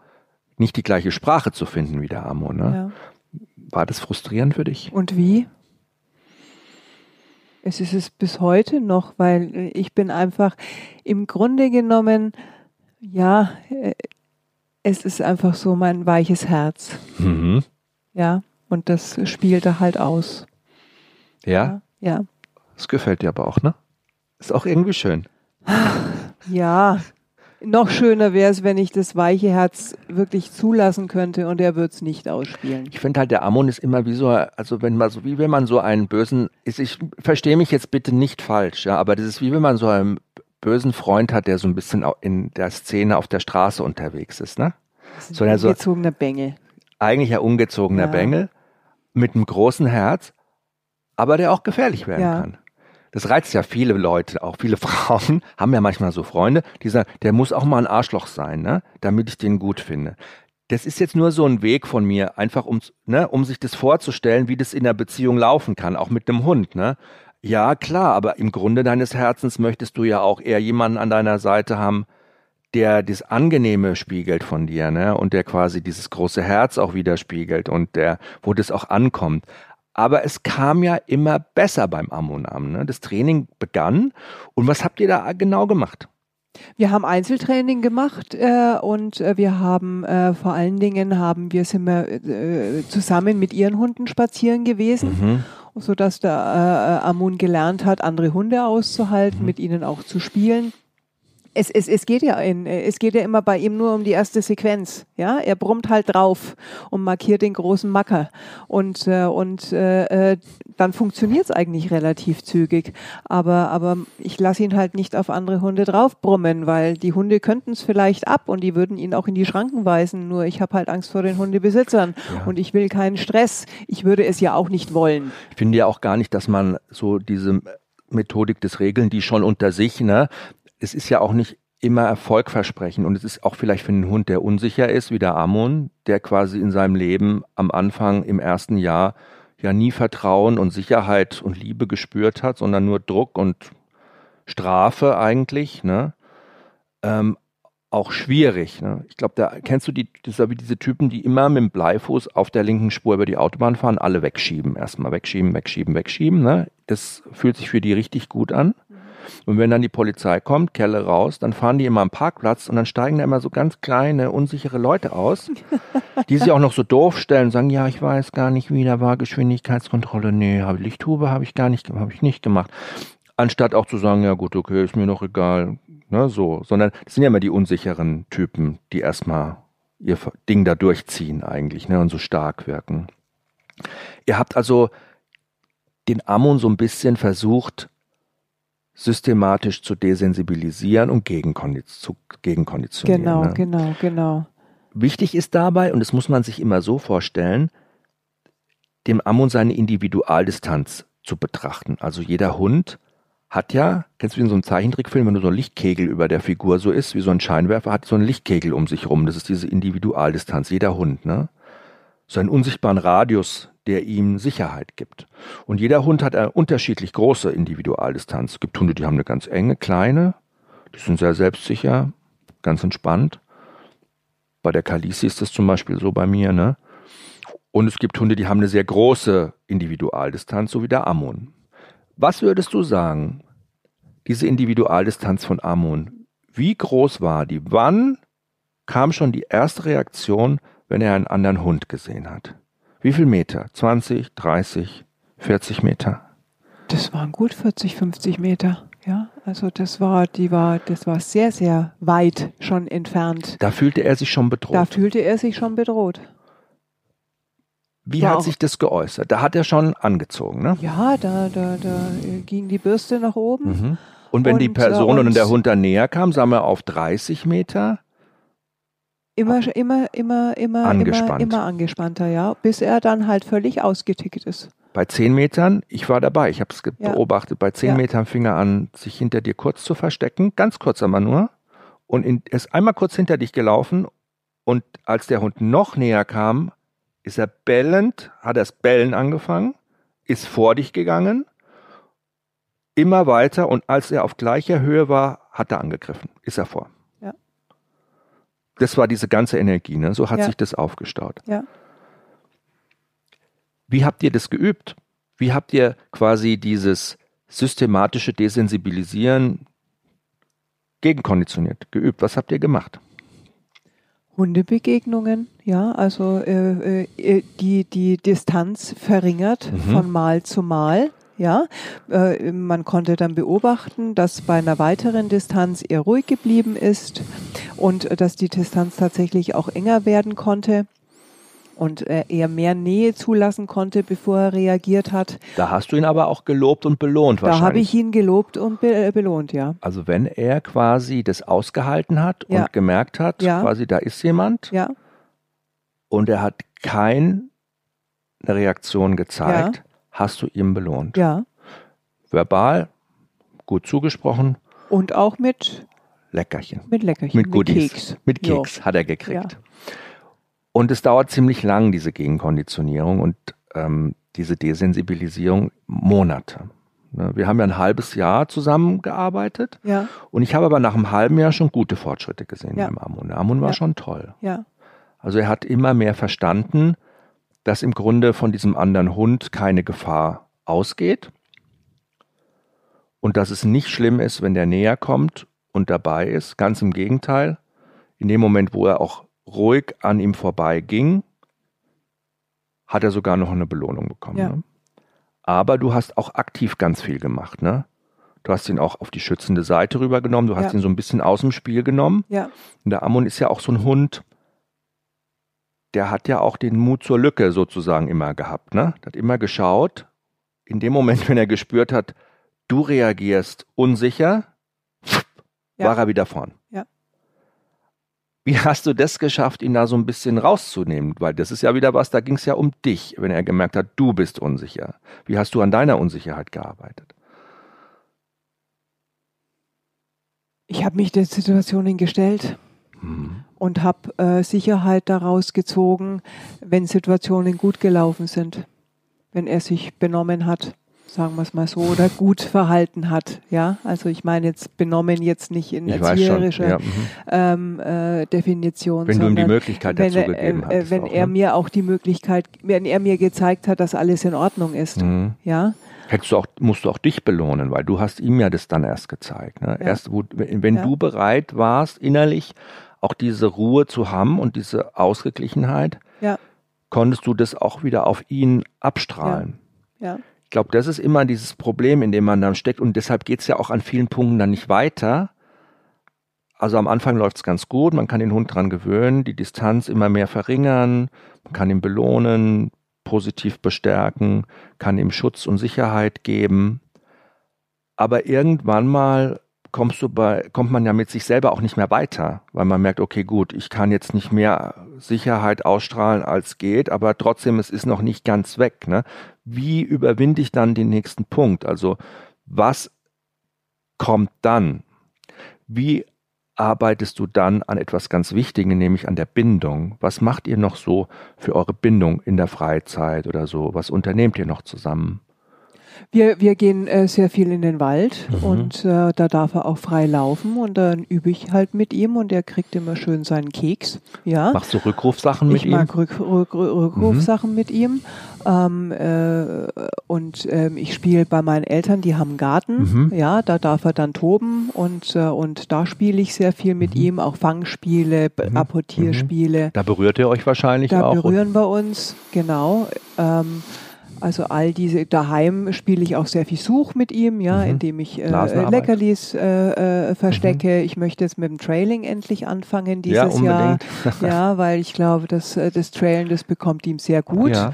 nicht die gleiche Sprache zu finden wie der Ammon, ne? Ja. War das frustrierend für dich? Und wie? Es ist es bis heute noch, weil ich bin einfach im Grunde genommen, ja, äh, es ist einfach so mein weiches Herz. Mhm. Ja, und das spielt er halt aus. Ja? Ja. Das gefällt dir aber auch, ne? Ist auch irgendwie schön. Ja. Noch schöner wäre es, wenn ich das weiche Herz wirklich zulassen könnte und er würde es nicht ausspielen. Ich finde halt, der Ammon ist immer wie so, also wenn man so, wie wenn man so einen bösen, ist, ich verstehe mich jetzt bitte nicht falsch, ja, aber das ist wie wenn man so einen bösen Freund hat, der so ein bisschen in der Szene auf der Straße unterwegs ist, ne? So ein ungezogener so, Bengel. Eigentlich ein ungezogener ja. Bengel mit einem großen Herz, aber der auch gefährlich werden ja. kann. Das reizt ja viele Leute, auch viele *laughs* Frauen haben ja manchmal so Freunde, die sagen, der muss auch mal ein Arschloch sein, ne, damit ich den gut finde. Das ist jetzt nur so ein Weg von mir, einfach um, ne, um sich das vorzustellen, wie das in der Beziehung laufen kann, auch mit einem Hund, ne. Ja, klar, aber im Grunde deines Herzens möchtest du ja auch eher jemanden an deiner Seite haben, der das Angenehme spiegelt von dir, ne? Und der quasi dieses große Herz auch widerspiegelt und der, wo das auch ankommt. Aber es kam ja immer besser beim Ammonam. Ne? Das Training begann. Und was habt ihr da genau gemacht? Wir haben Einzeltraining gemacht äh, und äh, wir haben äh, vor allen Dingen haben wir sind wir äh, zusammen mit ihren Hunden spazieren gewesen. Mhm so dass der äh, Amun gelernt hat, andere Hunde auszuhalten, mhm. mit ihnen auch zu spielen. Es, es, es geht ja in, es geht ja immer bei ihm nur um die erste Sequenz. Ja, er brummt halt drauf und markiert den großen Macker und äh, und äh, äh dann funktioniert es eigentlich relativ zügig. Aber aber ich lasse ihn halt nicht auf andere Hunde draufbrummen, weil die Hunde könnten es vielleicht ab und die würden ihn auch in die Schranken weisen. Nur ich habe halt Angst vor den Hundebesitzern ja. und ich will keinen Stress. Ich würde es ja auch nicht wollen. Ich finde ja auch gar nicht, dass man so diese Methodik des Regeln, die schon unter sich, ne, es ist ja auch nicht immer Erfolg versprechen und es ist auch vielleicht für einen Hund, der unsicher ist, wie der Amon, der quasi in seinem Leben am Anfang im ersten Jahr ja nie Vertrauen und Sicherheit und Liebe gespürt hat, sondern nur Druck und Strafe eigentlich, ne? Ähm, auch schwierig. Ne? Ich glaube, da kennst du die, das wie diese Typen, die immer mit dem Bleifuß auf der linken Spur über die Autobahn fahren, alle wegschieben. Erstmal wegschieben, wegschieben, wegschieben. Ne? Das fühlt sich für die richtig gut an. Und wenn dann die Polizei kommt, Kelle raus, dann fahren die immer am Parkplatz und dann steigen da immer so ganz kleine, unsichere Leute aus, die sich auch noch so doof stellen und sagen, ja, ich weiß gar nicht, wie da war Geschwindigkeitskontrolle. Nee, hab, Lichthube habe ich gar nicht, habe ich nicht gemacht. Anstatt auch zu sagen, ja gut, okay, ist mir noch egal, ne, so. Sondern das sind ja immer die unsicheren Typen, die erstmal ihr Ding da durchziehen eigentlich, ne, und so stark wirken. Ihr habt also den Ammon so ein bisschen versucht, systematisch zu desensibilisieren und zu gegenkonditionieren. Genau, ne? genau, genau. Wichtig ist dabei, und das muss man sich immer so vorstellen, dem Ammon seine Individualdistanz zu betrachten. Also jeder Hund hat ja, kennst du wie in so einem Zeichentrickfilm, wenn du so ein Lichtkegel über der Figur so ist, wie so ein Scheinwerfer, hat so einen Lichtkegel um sich rum. Das ist diese Individualdistanz, jeder Hund, ne? So einen unsichtbaren Radius, der ihm Sicherheit gibt. Und jeder Hund hat eine unterschiedlich große Individualdistanz. Es gibt Hunde, die haben eine ganz enge, kleine, die sind sehr selbstsicher, ganz entspannt. Bei der Kalisi ist das zum Beispiel so bei mir, ne? Und es gibt Hunde, die haben eine sehr große Individualdistanz, so wie der Ammon. Was würdest du sagen, diese Individualdistanz von Ammon, wie groß war die? Wann kam schon die erste Reaktion, wenn er einen anderen Hund gesehen hat. Wie viel Meter? 20, 30, 40 Meter? Das waren gut 40, 50 Meter. Ja, also das war, die war, das war sehr, sehr weit schon entfernt. Da fühlte er sich schon bedroht. Da fühlte er sich schon bedroht. Wie War hat sich das geäußert? Da hat er schon angezogen, ne? Ja, da, da, da ging die Bürste nach oben. Mhm. Und wenn die Und, Person äh, und, und- der Hund dann näher kam, sagen wir auf 30 Meter. Immer, immer, immer, immer, Angespannt. immer, immer angespannter, ja, bis er dann halt völlig ausgetickt ist. Bei 10 Metern, ich war dabei, ich habe es Ja. beobachtet, bei 10 Ja. Metern fing er an, sich hinter dir kurz zu verstecken, ganz kurz aber nur. Und in, er ist einmal kurz hinter dich gelaufen und als der Hund noch näher kam, ist er bellend, hat das Bellen angefangen, ist vor dich gegangen, immer weiter und als er auf gleicher Höhe war, hat er angegriffen, ist er vor. Das war diese ganze Energie, ne? so hat Ja. sich das aufgestaut. Ja. Wie habt ihr das geübt? Wie habt ihr quasi dieses systematische Desensibilisieren gegenkonditioniert, geübt? Was habt ihr gemacht? Hundebegegnungen, ja, also äh, äh, die, die Distanz verringert Mhm. von Mal zu Mal. Ja, äh, man konnte dann beobachten, dass bei einer weiteren Distanz er ruhig geblieben ist und äh, dass die Distanz tatsächlich auch enger werden konnte und äh, er mehr Nähe zulassen konnte, bevor er reagiert hat. Da hast du ihn aber auch gelobt und belohnt Da habe wahrscheinlich. ich ihn gelobt und be äh, belohnt, ja. also wenn er quasi das ausgehalten hat Ja. und gemerkt hat, Ja. quasi da ist jemand Ja, und er hat keine Reaktion gezeigt, hast du ihm belohnt. ja. Verbal, gut zugesprochen, Und auch mit, Leckerchen. mit Leckerchen, Mit Goodies. Keks. Mit Jo. Keks hat er gekriegt. Und es dauert ziemlich lang, diese Gegenkonditionierung und ähm, diese Desensibilisierung Monate. Ne, Wir haben ja ein halbes Jahr zusammengearbeitet Ja, und ich habe aber nach einem halben Jahr schon gute Fortschritte gesehen Ja. beim Amun. Amun war Ja. schon toll. ja, Also er hat immer mehr verstanden, dass im Grunde von diesem anderen Hund keine Gefahr ausgeht und dass es nicht schlimm ist, wenn der näher kommt und dabei ist. Ganz im Gegenteil. In dem Moment, wo er auch ruhig an ihm vorbei ging, hat er sogar noch eine Belohnung bekommen. Ja. Ne? Aber du hast auch aktiv ganz viel gemacht. Ne? Du hast ihn auch auf die schützende Seite rübergenommen. Du hast Ja. ihn so ein bisschen aus dem Spiel genommen. ja, Und der Ammon ist ja auch so ein Hund, der hat ja auch den Mut zur Lücke sozusagen immer gehabt. Ne? Der hat immer geschaut, in dem Moment, *laughs* wenn er gespürt hat, du reagierst unsicher, Ja. war er wieder vorn. Ja. Wie hast du das geschafft, ihn da so ein bisschen rauszunehmen? Weil das ist ja wieder was, da ging es ja um dich, wenn er gemerkt hat, du bist unsicher. Wie hast du an deiner Unsicherheit gearbeitet? ich habe mich der Situationen gestellt Hm. und habe äh, Sicherheit daraus gezogen, wenn Situationen gut gelaufen sind, wenn er sich benommen hat, sagen wir es mal so, oder gut verhalten hat. Ja, also ich meine jetzt benommen jetzt nicht in Ich erzieherischer Ja, mhm. ähm, äh, Definition, Wenn du ihm die Möglichkeit dazu er, gegeben äh, hattest. wenn auch, er ne? mir auch die Möglichkeit, wenn er mir gezeigt hat, dass alles in Ordnung ist. Mhm. Ja, Hättest du auch, musst du auch dich belohnen, weil du hast ihm ja das dann erst gezeigt. Ne? Ja. Erst, wo, wenn Ja. du bereit warst, innerlich auch diese Ruhe zu haben und diese Ausgeglichenheit, ja, konntest du das auch wieder auf ihn abstrahlen. ja, glaube, das ist immer dieses Problem, in dem man dann steckt und deshalb geht es ja auch an vielen Punkten dann nicht weiter. Also am Anfang läuft es ganz gut, man kann den Hund dran gewöhnen, die Distanz immer mehr verringern, man kann ihn belohnen, positiv bestärken, kann ihm Schutz und Sicherheit geben. Aber irgendwann mal kommst du bei, kommt man ja mit sich selber auch nicht mehr weiter, weil man merkt, okay, gut, ich kann jetzt nicht mehr Sicherheit ausstrahlen als geht, aber trotzdem, es ist noch nicht ganz weg. Ne? Wie überwinde ich dann den nächsten Punkt? Also, was kommt dann? Wie arbeitest du dann an etwas ganz Wichtigem, nämlich an der Bindung? Was macht ihr noch so für eure Bindung in der Freizeit oder so? Was unternehmt ihr noch zusammen? Wir, wir gehen äh, sehr viel in den Wald mhm. und äh, da darf er auch frei laufen und dann übe ich halt mit ihm und er kriegt immer schön seinen Keks. Ja. Machst du Rückrufsachen mit ich ihm? Ich mag Rück, Rück, Rückrufsachen mhm. mit ihm. Ähm, äh, und ähm, ich spiele bei meinen Eltern, die haben einen Garten. Mhm. Ja, da darf er dann toben und, äh, und da spiele ich sehr viel mit mhm. ihm, auch Fangspiele, mhm. Apportierspiele. Da berührt ihr euch wahrscheinlich da auch. Da berühren wir uns, genau. Ähm, also all diese, daheim spiele ich auch sehr viel Such mit ihm, ja, mhm. indem ich äh, Leckerlis äh, äh, verstecke. Mhm. Ich möchte jetzt mit dem Trailing endlich anfangen dieses ja, Jahr. *laughs* ja, weil ich glaube, dass äh, das Trailen, das bekommt ihm sehr gut. Ja.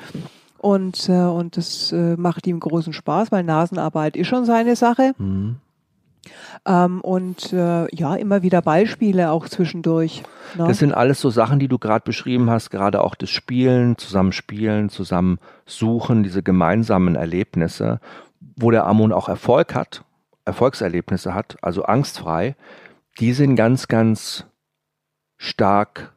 Und, äh, und das äh, macht ihm großen Spaß, weil Nasenarbeit ist schon seine Sache. Mhm. Ähm, und äh, ja, immer wieder Beispiele auch zwischendurch. Ne? Das sind alles so Sachen, die du gerade beschrieben hast, gerade auch das Spielen, zusammen spielen, zusammen suchen, diese gemeinsamen Erlebnisse, wo der Amon auch Erfolg hat, Erfolgserlebnisse hat, also angstfrei, die sind ganz, ganz stark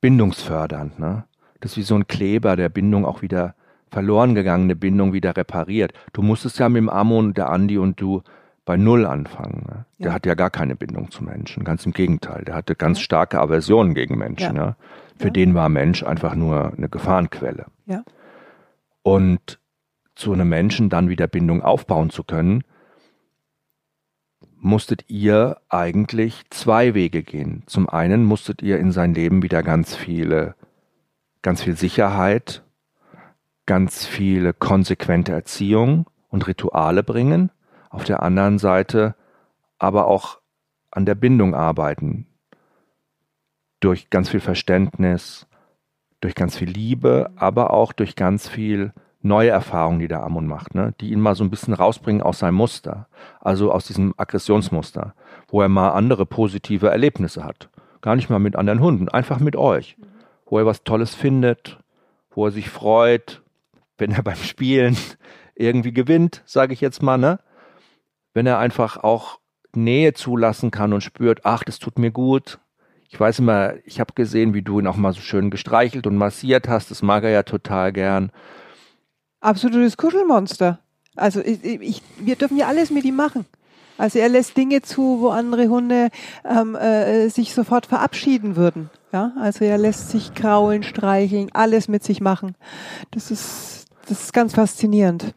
bindungsfördernd. Ne? Das ist wie so ein Kleber, der Bindung auch wieder verloren gegangene Bindung wieder repariert. Du musstest ja mit dem Amon, der Andi und du bei Null anfangen. Ne? Der ja. hat ja gar keine Bindung zu Menschen, ganz im Gegenteil. Der hatte ganz starke Aversionen gegen Menschen. Ja. Ne? Für den war Mensch einfach nur eine Gefahrenquelle. Und zu einem Menschen dann wieder Bindung aufbauen zu können, musstet ihr eigentlich zwei Wege gehen. Zum einen musstet ihr in sein Leben wieder ganz viele, ganz viel Sicherheit, ganz viele konsequente Erziehung und Rituale bringen auf der anderen Seite aber auch an der Bindung arbeiten. Durch ganz viel Verständnis, durch ganz viel Liebe, aber auch durch ganz viel neue Erfahrungen, die der Amun macht, ne? die ihn mal so ein bisschen rausbringen aus seinem Muster, also aus diesem Aggressionsmuster, wo er mal andere positive Erlebnisse hat. Gar nicht mal mit anderen Hunden, einfach mit euch, wo er was Tolles findet, wo er sich freut, wenn er *laughs* beim Spielen irgendwie gewinnt, sage ich jetzt mal, ne? Wenn er einfach auch Nähe zulassen kann und spürt, ach, das tut mir gut. Ich weiß immer, ich habe gesehen, wie du ihn auch mal so schön gestreichelt und massiert hast. Das mag er ja total gern. Absolutes Kuschelmonster. Also ich, ich, wir dürfen ja alles mit ihm machen. Also er lässt Dinge zu, wo andere Hunde ähm, äh, sich sofort verabschieden würden. Ja, also er lässt sich kraulen, streicheln, alles mit sich machen. Das ist, das ist ganz faszinierend.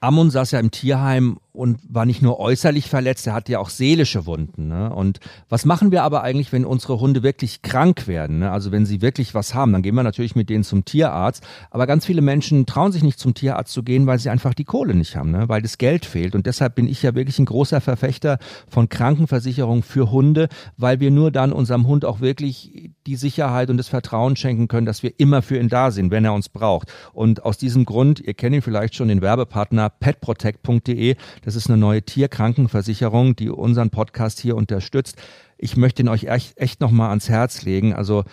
Amon saß ja im Tierheim und war nicht nur äußerlich verletzt, er hatte ja auch seelische Wunden. Ne? Und was machen wir aber eigentlich, wenn unsere Hunde wirklich krank werden? Ne? Also wenn sie wirklich was haben, dann gehen wir natürlich mit denen zum Tierarzt. Aber ganz viele Menschen trauen sich nicht zum Tierarzt zu gehen, weil sie einfach die Kohle nicht haben, ne? weil das Geld fehlt. Und deshalb bin ich ja wirklich ein großer Verfechter von Krankenversicherung für Hunde, weil wir nur dann unserem Hund auch wirklich die Sicherheit und das Vertrauen schenken können, dass wir immer für ihn da sind, wenn er uns braucht. Und aus diesem Grund, ihr kennt ihn vielleicht schon, den Werbepartner petprotect.de, das ist eine neue Tierkrankenversicherung, die unseren Podcast hier unterstützt. Ich möchte ihn euch echt, echt nochmal ans Herz legen. Also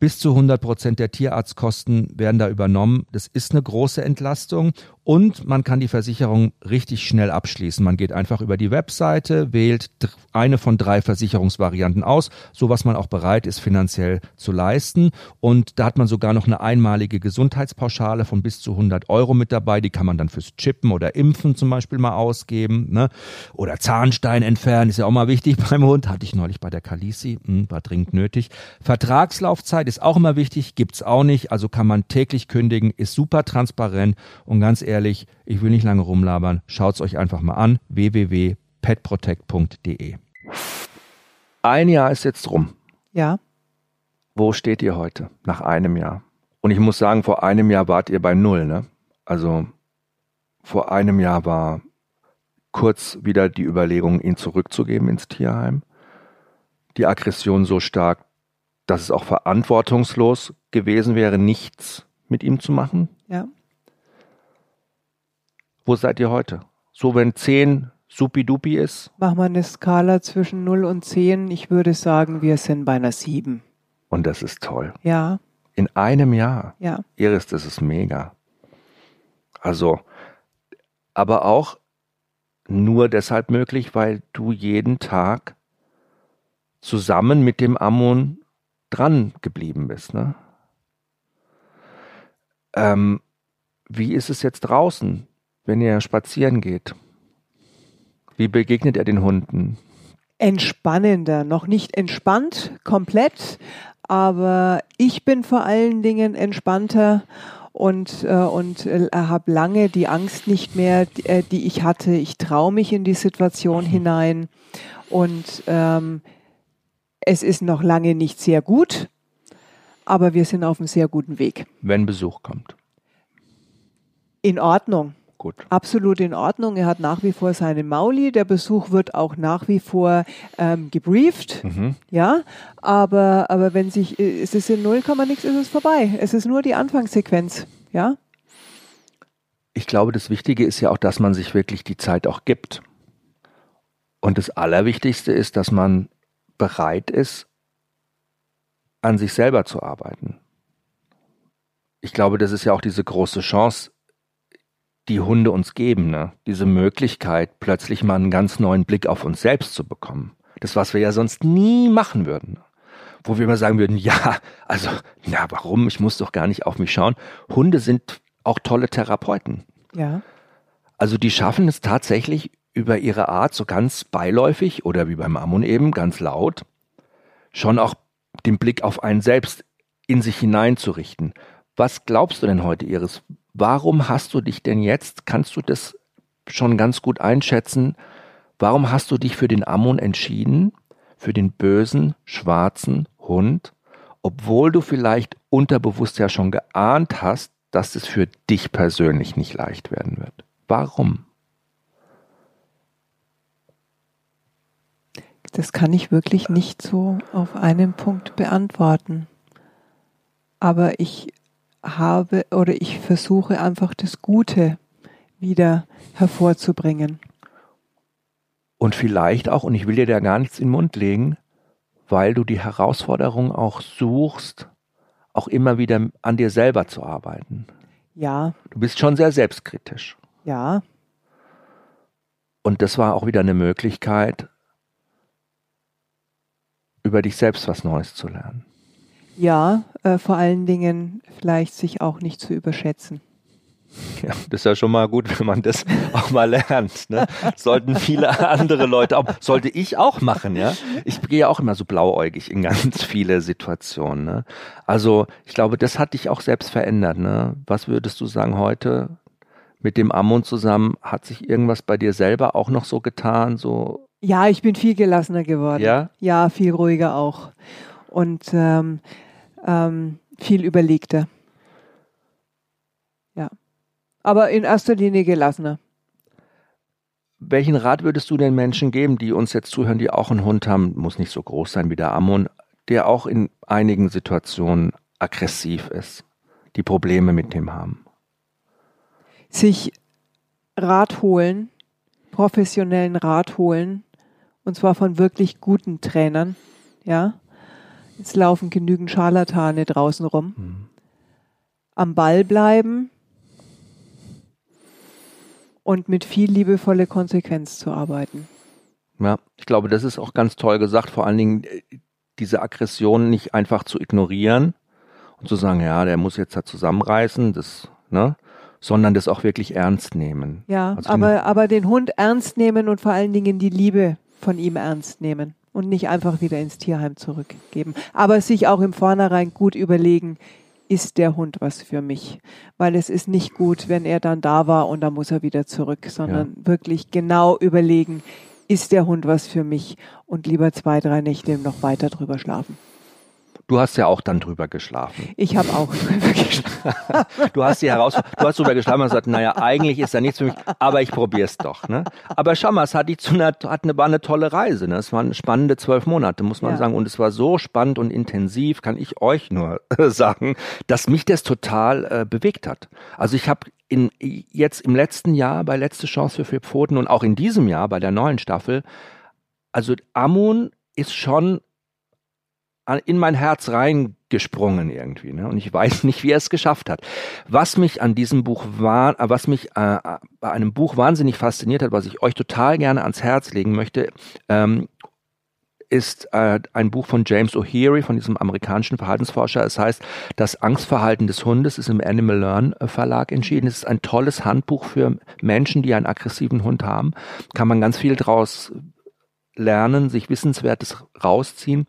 bis zu 100 Prozent der Tierarztkosten werden da übernommen. Das ist eine große Entlastung und man kann die Versicherung richtig schnell abschließen. Man geht einfach über die Webseite, wählt eine von drei Versicherungsvarianten aus, so was man auch bereit ist finanziell zu leisten. Und da hat man sogar noch eine einmalige Gesundheitspauschale von bis zu 100 Euro mit dabei. Die kann man dann fürs Chippen oder Impfen zum Beispiel mal ausgeben. Ne? Oder Zahnstein entfernen, ist ja auch mal wichtig *laughs* beim Hund. Hatte ich neulich bei der Kalisi, hm, war dringend nötig. Vertragslaufzeit ist auch immer wichtig, gibt's auch nicht. Also kann man täglich kündigen, ist super transparent und ganz ehrlich, ehrlich, ich will nicht lange rumlabern. Schaut es euch einfach mal an. www.petprotect.de. Ein Jahr ist jetzt rum. Ja. Wo steht ihr heute nach einem Jahr? Und ich muss sagen, vor einem Jahr wart ihr bei Null, ne? Also vor einem Jahr war kurz wieder die Überlegung, ihn zurückzugeben ins Tierheim. Die Aggression so stark, dass es auch verantwortungslos gewesen wäre, nichts mit ihm zu machen. Ja. Wo seid ihr heute? So, wenn 10 supidupi ist? Machen wir eine Skala zwischen 0 und 10. Ich würde sagen, wir sind bei einer 7. Und das ist toll. Ja. In einem Jahr. Ja. Iris, das ist mega. Also, aber auch nur deshalb möglich, weil du jeden Tag zusammen mit dem Ammon dran geblieben bist. Ne? Ähm, wie ist es jetzt draußen? Wenn ihr spazieren geht? Wie begegnet er den Hunden? Entspannender, noch nicht entspannt komplett, aber ich bin vor allen Dingen entspannter und, äh, und äh, habe lange die Angst nicht mehr, die, äh, die ich hatte. Ich traue mich in die Situation hinein und ähm, es ist noch lange nicht sehr gut, aber wir sind auf einem sehr guten Weg. Wenn Besuch kommt. In Ordnung. Gut. Absolut in Ordnung. Er hat nach wie vor seine Mauli. Der Besuch wird auch nach wie vor ähm, gebrieft. Mhm. Ja, aber, aber wenn sich, äh, es ist in 0, nichts, ist es vorbei. Es ist nur die Anfangssequenz. Ja. Ich glaube, das Wichtige ist ja auch, dass man sich wirklich die Zeit auch gibt. Und das Allerwichtigste ist, dass man bereit ist, an sich selber zu arbeiten. Ich glaube, das ist ja auch diese große Chance, die Hunde uns geben, ne? diese Möglichkeit, plötzlich mal einen ganz neuen Blick auf uns selbst zu bekommen. Das, was wir ja sonst nie machen würden. Wo wir immer sagen würden, *laughs* ja, also, na, warum? Ich muss doch gar nicht auf mich schauen. Hunde sind auch tolle Therapeuten. Ja. Also die schaffen es tatsächlich über ihre Art so ganz beiläufig oder wie beim Ammon eben ganz laut, schon auch den Blick auf einen selbst in sich hineinzurichten. Was glaubst du denn heute, Iris? Warum hast du dich denn jetzt, kannst du das schon ganz gut einschätzen, warum hast du dich für den Ammon entschieden, für den bösen, schwarzen Hund, obwohl du vielleicht unterbewusst ja schon geahnt hast, dass es für dich persönlich nicht leicht werden wird? Warum? Das kann ich wirklich nicht so auf einen Punkt beantworten. Aber ich habe oder ich versuche einfach das Gute wieder hervorzubringen. Und vielleicht auch, und ich will dir da gar nichts in den Mund legen, weil du die Herausforderung auch suchst, auch immer wieder an dir selber zu arbeiten. Ja. Du bist schon sehr selbstkritisch. Ja. Und das war auch wieder eine Möglichkeit, über dich selbst was Neues zu lernen. Ja, äh, vor allen Dingen vielleicht sich auch nicht zu überschätzen. *laughs* Ja, das ist ja schon mal gut, wenn man das *laughs* auch mal lernt. Ne? Sollten viele andere Leute auch, sollte ich auch machen, ja. Ich gehe auch immer so blauäugig in ganz viele Situationen. Ne? Also ich glaube, das hat dich auch selbst verändert. Ne? Was würdest du sagen heute mit dem Ammon zusammen? Hat sich irgendwas bei dir selber auch noch so getan? So ja, ich bin viel gelassener geworden. Ja, ja viel ruhiger auch. Und ähm, ähm, viel überlegter. Ja. Aber in erster Linie gelassener. Welchen Rat würdest du den Menschen geben, die uns jetzt zuhören, die auch einen Hund haben, muss nicht so groß sein wie der Ammon, der auch in einigen Situationen aggressiv ist, die Probleme mit dem haben? Sich Rat holen, professionellen Rat holen, und zwar von wirklich guten Trainern, ja, es laufen genügend Scharlatane draußen rum. Mhm. Am Ball bleiben und mit viel liebevolle Konsequenz zu arbeiten. Ja, ich glaube, das ist auch ganz toll gesagt. Vor allen Dingen äh, diese Aggression nicht einfach zu ignorieren und zu sagen, ja, der muss jetzt da zusammenreißen, das, ne? sondern das auch wirklich ernst nehmen. Ja, also aber, aber den Hund ernst nehmen und vor allen Dingen die Liebe von ihm ernst nehmen und nicht einfach wieder ins Tierheim zurückgeben. Aber sich auch im Vornherein gut überlegen, ist der Hund was für mich? Weil es ist nicht gut, wenn er dann da war und dann muss er wieder zurück, sondern ja. wirklich genau überlegen, ist der Hund was für mich? Und lieber zwei, drei Nächte noch weiter drüber schlafen. Du hast ja auch dann drüber geschlafen. Ich habe auch drüber geschlafen. *laughs* du hast die Herausforderung, du hast drüber geschlafen und gesagt, naja, eigentlich ist da nichts für mich, aber ich probiere es doch. Ne? Aber schau mal, es hat, die zu einer, hat eine, war eine tolle Reise. Ne? Es waren spannende zwölf Monate, muss man ja. sagen. Und es war so spannend und intensiv, kann ich euch nur sagen, dass mich das total äh, bewegt hat. Also ich habe in, jetzt im letzten Jahr bei Letzte Chance für vier Pfoten und auch in diesem Jahr bei der neuen Staffel, also Amun ist schon in mein Herz reingesprungen irgendwie. Ne? Und ich weiß *laughs* nicht, wie er es geschafft hat. Was mich an diesem Buch war, was mich äh, bei einem Buch wahnsinnig fasziniert hat, was ich euch total gerne ans Herz legen möchte, ähm, ist äh, ein Buch von James O'Heary, von diesem amerikanischen Verhaltensforscher. Es heißt, das Angstverhalten des Hundes ist im Animal Learn äh, Verlag entschieden. Es ist ein tolles Handbuch für Menschen, die einen aggressiven Hund haben. Kann man ganz viel draus lernen, sich Wissenswertes rausziehen.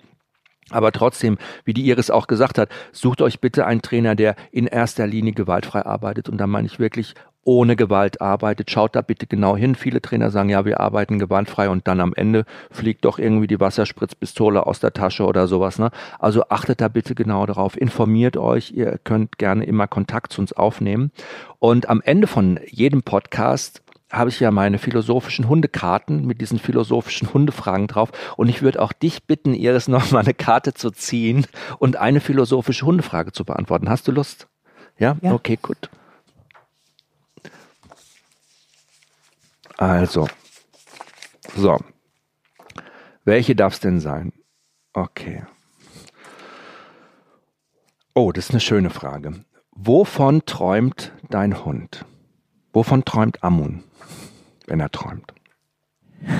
Aber trotzdem, wie die Iris auch gesagt hat, sucht euch bitte einen Trainer, der in erster Linie gewaltfrei arbeitet. Und da meine ich wirklich ohne Gewalt arbeitet. Schaut da bitte genau hin. Viele Trainer sagen, ja, wir arbeiten gewaltfrei und dann am Ende fliegt doch irgendwie die Wasserspritzpistole aus der Tasche oder sowas. Ne? Also achtet da bitte genau darauf. Informiert euch. Ihr könnt gerne immer Kontakt zu uns aufnehmen. Und am Ende von jedem Podcast habe ich ja meine philosophischen Hundekarten mit diesen philosophischen Hundefragen drauf. Und ich würde auch dich bitten, Iris, noch mal eine Karte zu ziehen und eine philosophische Hundefrage zu beantworten. Hast du Lust? Ja? ja. Okay, gut. Also. So. Welche darf es denn sein? Okay. Oh, das ist eine schöne Frage. Wovon träumt dein Hund? Wovon träumt Amun? Wenn er träumt. *laughs*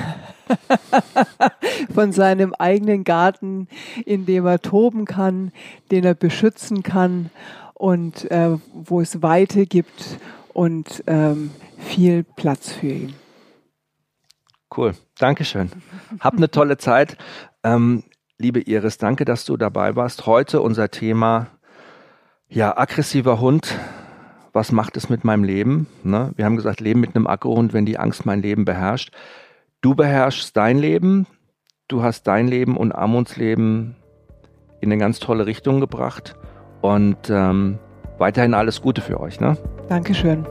Von seinem eigenen Garten, in dem er toben kann, den er beschützen kann und äh, wo es Weite gibt und ähm, viel Platz für ihn. Cool, Dankeschön. Hab eine tolle Zeit. Ähm, liebe Iris, danke, dass du dabei warst. Heute unser Thema, ja, aggressiver Hund was macht es mit meinem Leben? Ne? Wir haben gesagt, Leben mit einem Ackerhund, wenn die Angst mein Leben beherrscht. Du beherrschst dein Leben, du hast dein Leben und Amuns Leben in eine ganz tolle Richtung gebracht und ähm, weiterhin alles Gute für euch. Ne? Dankeschön.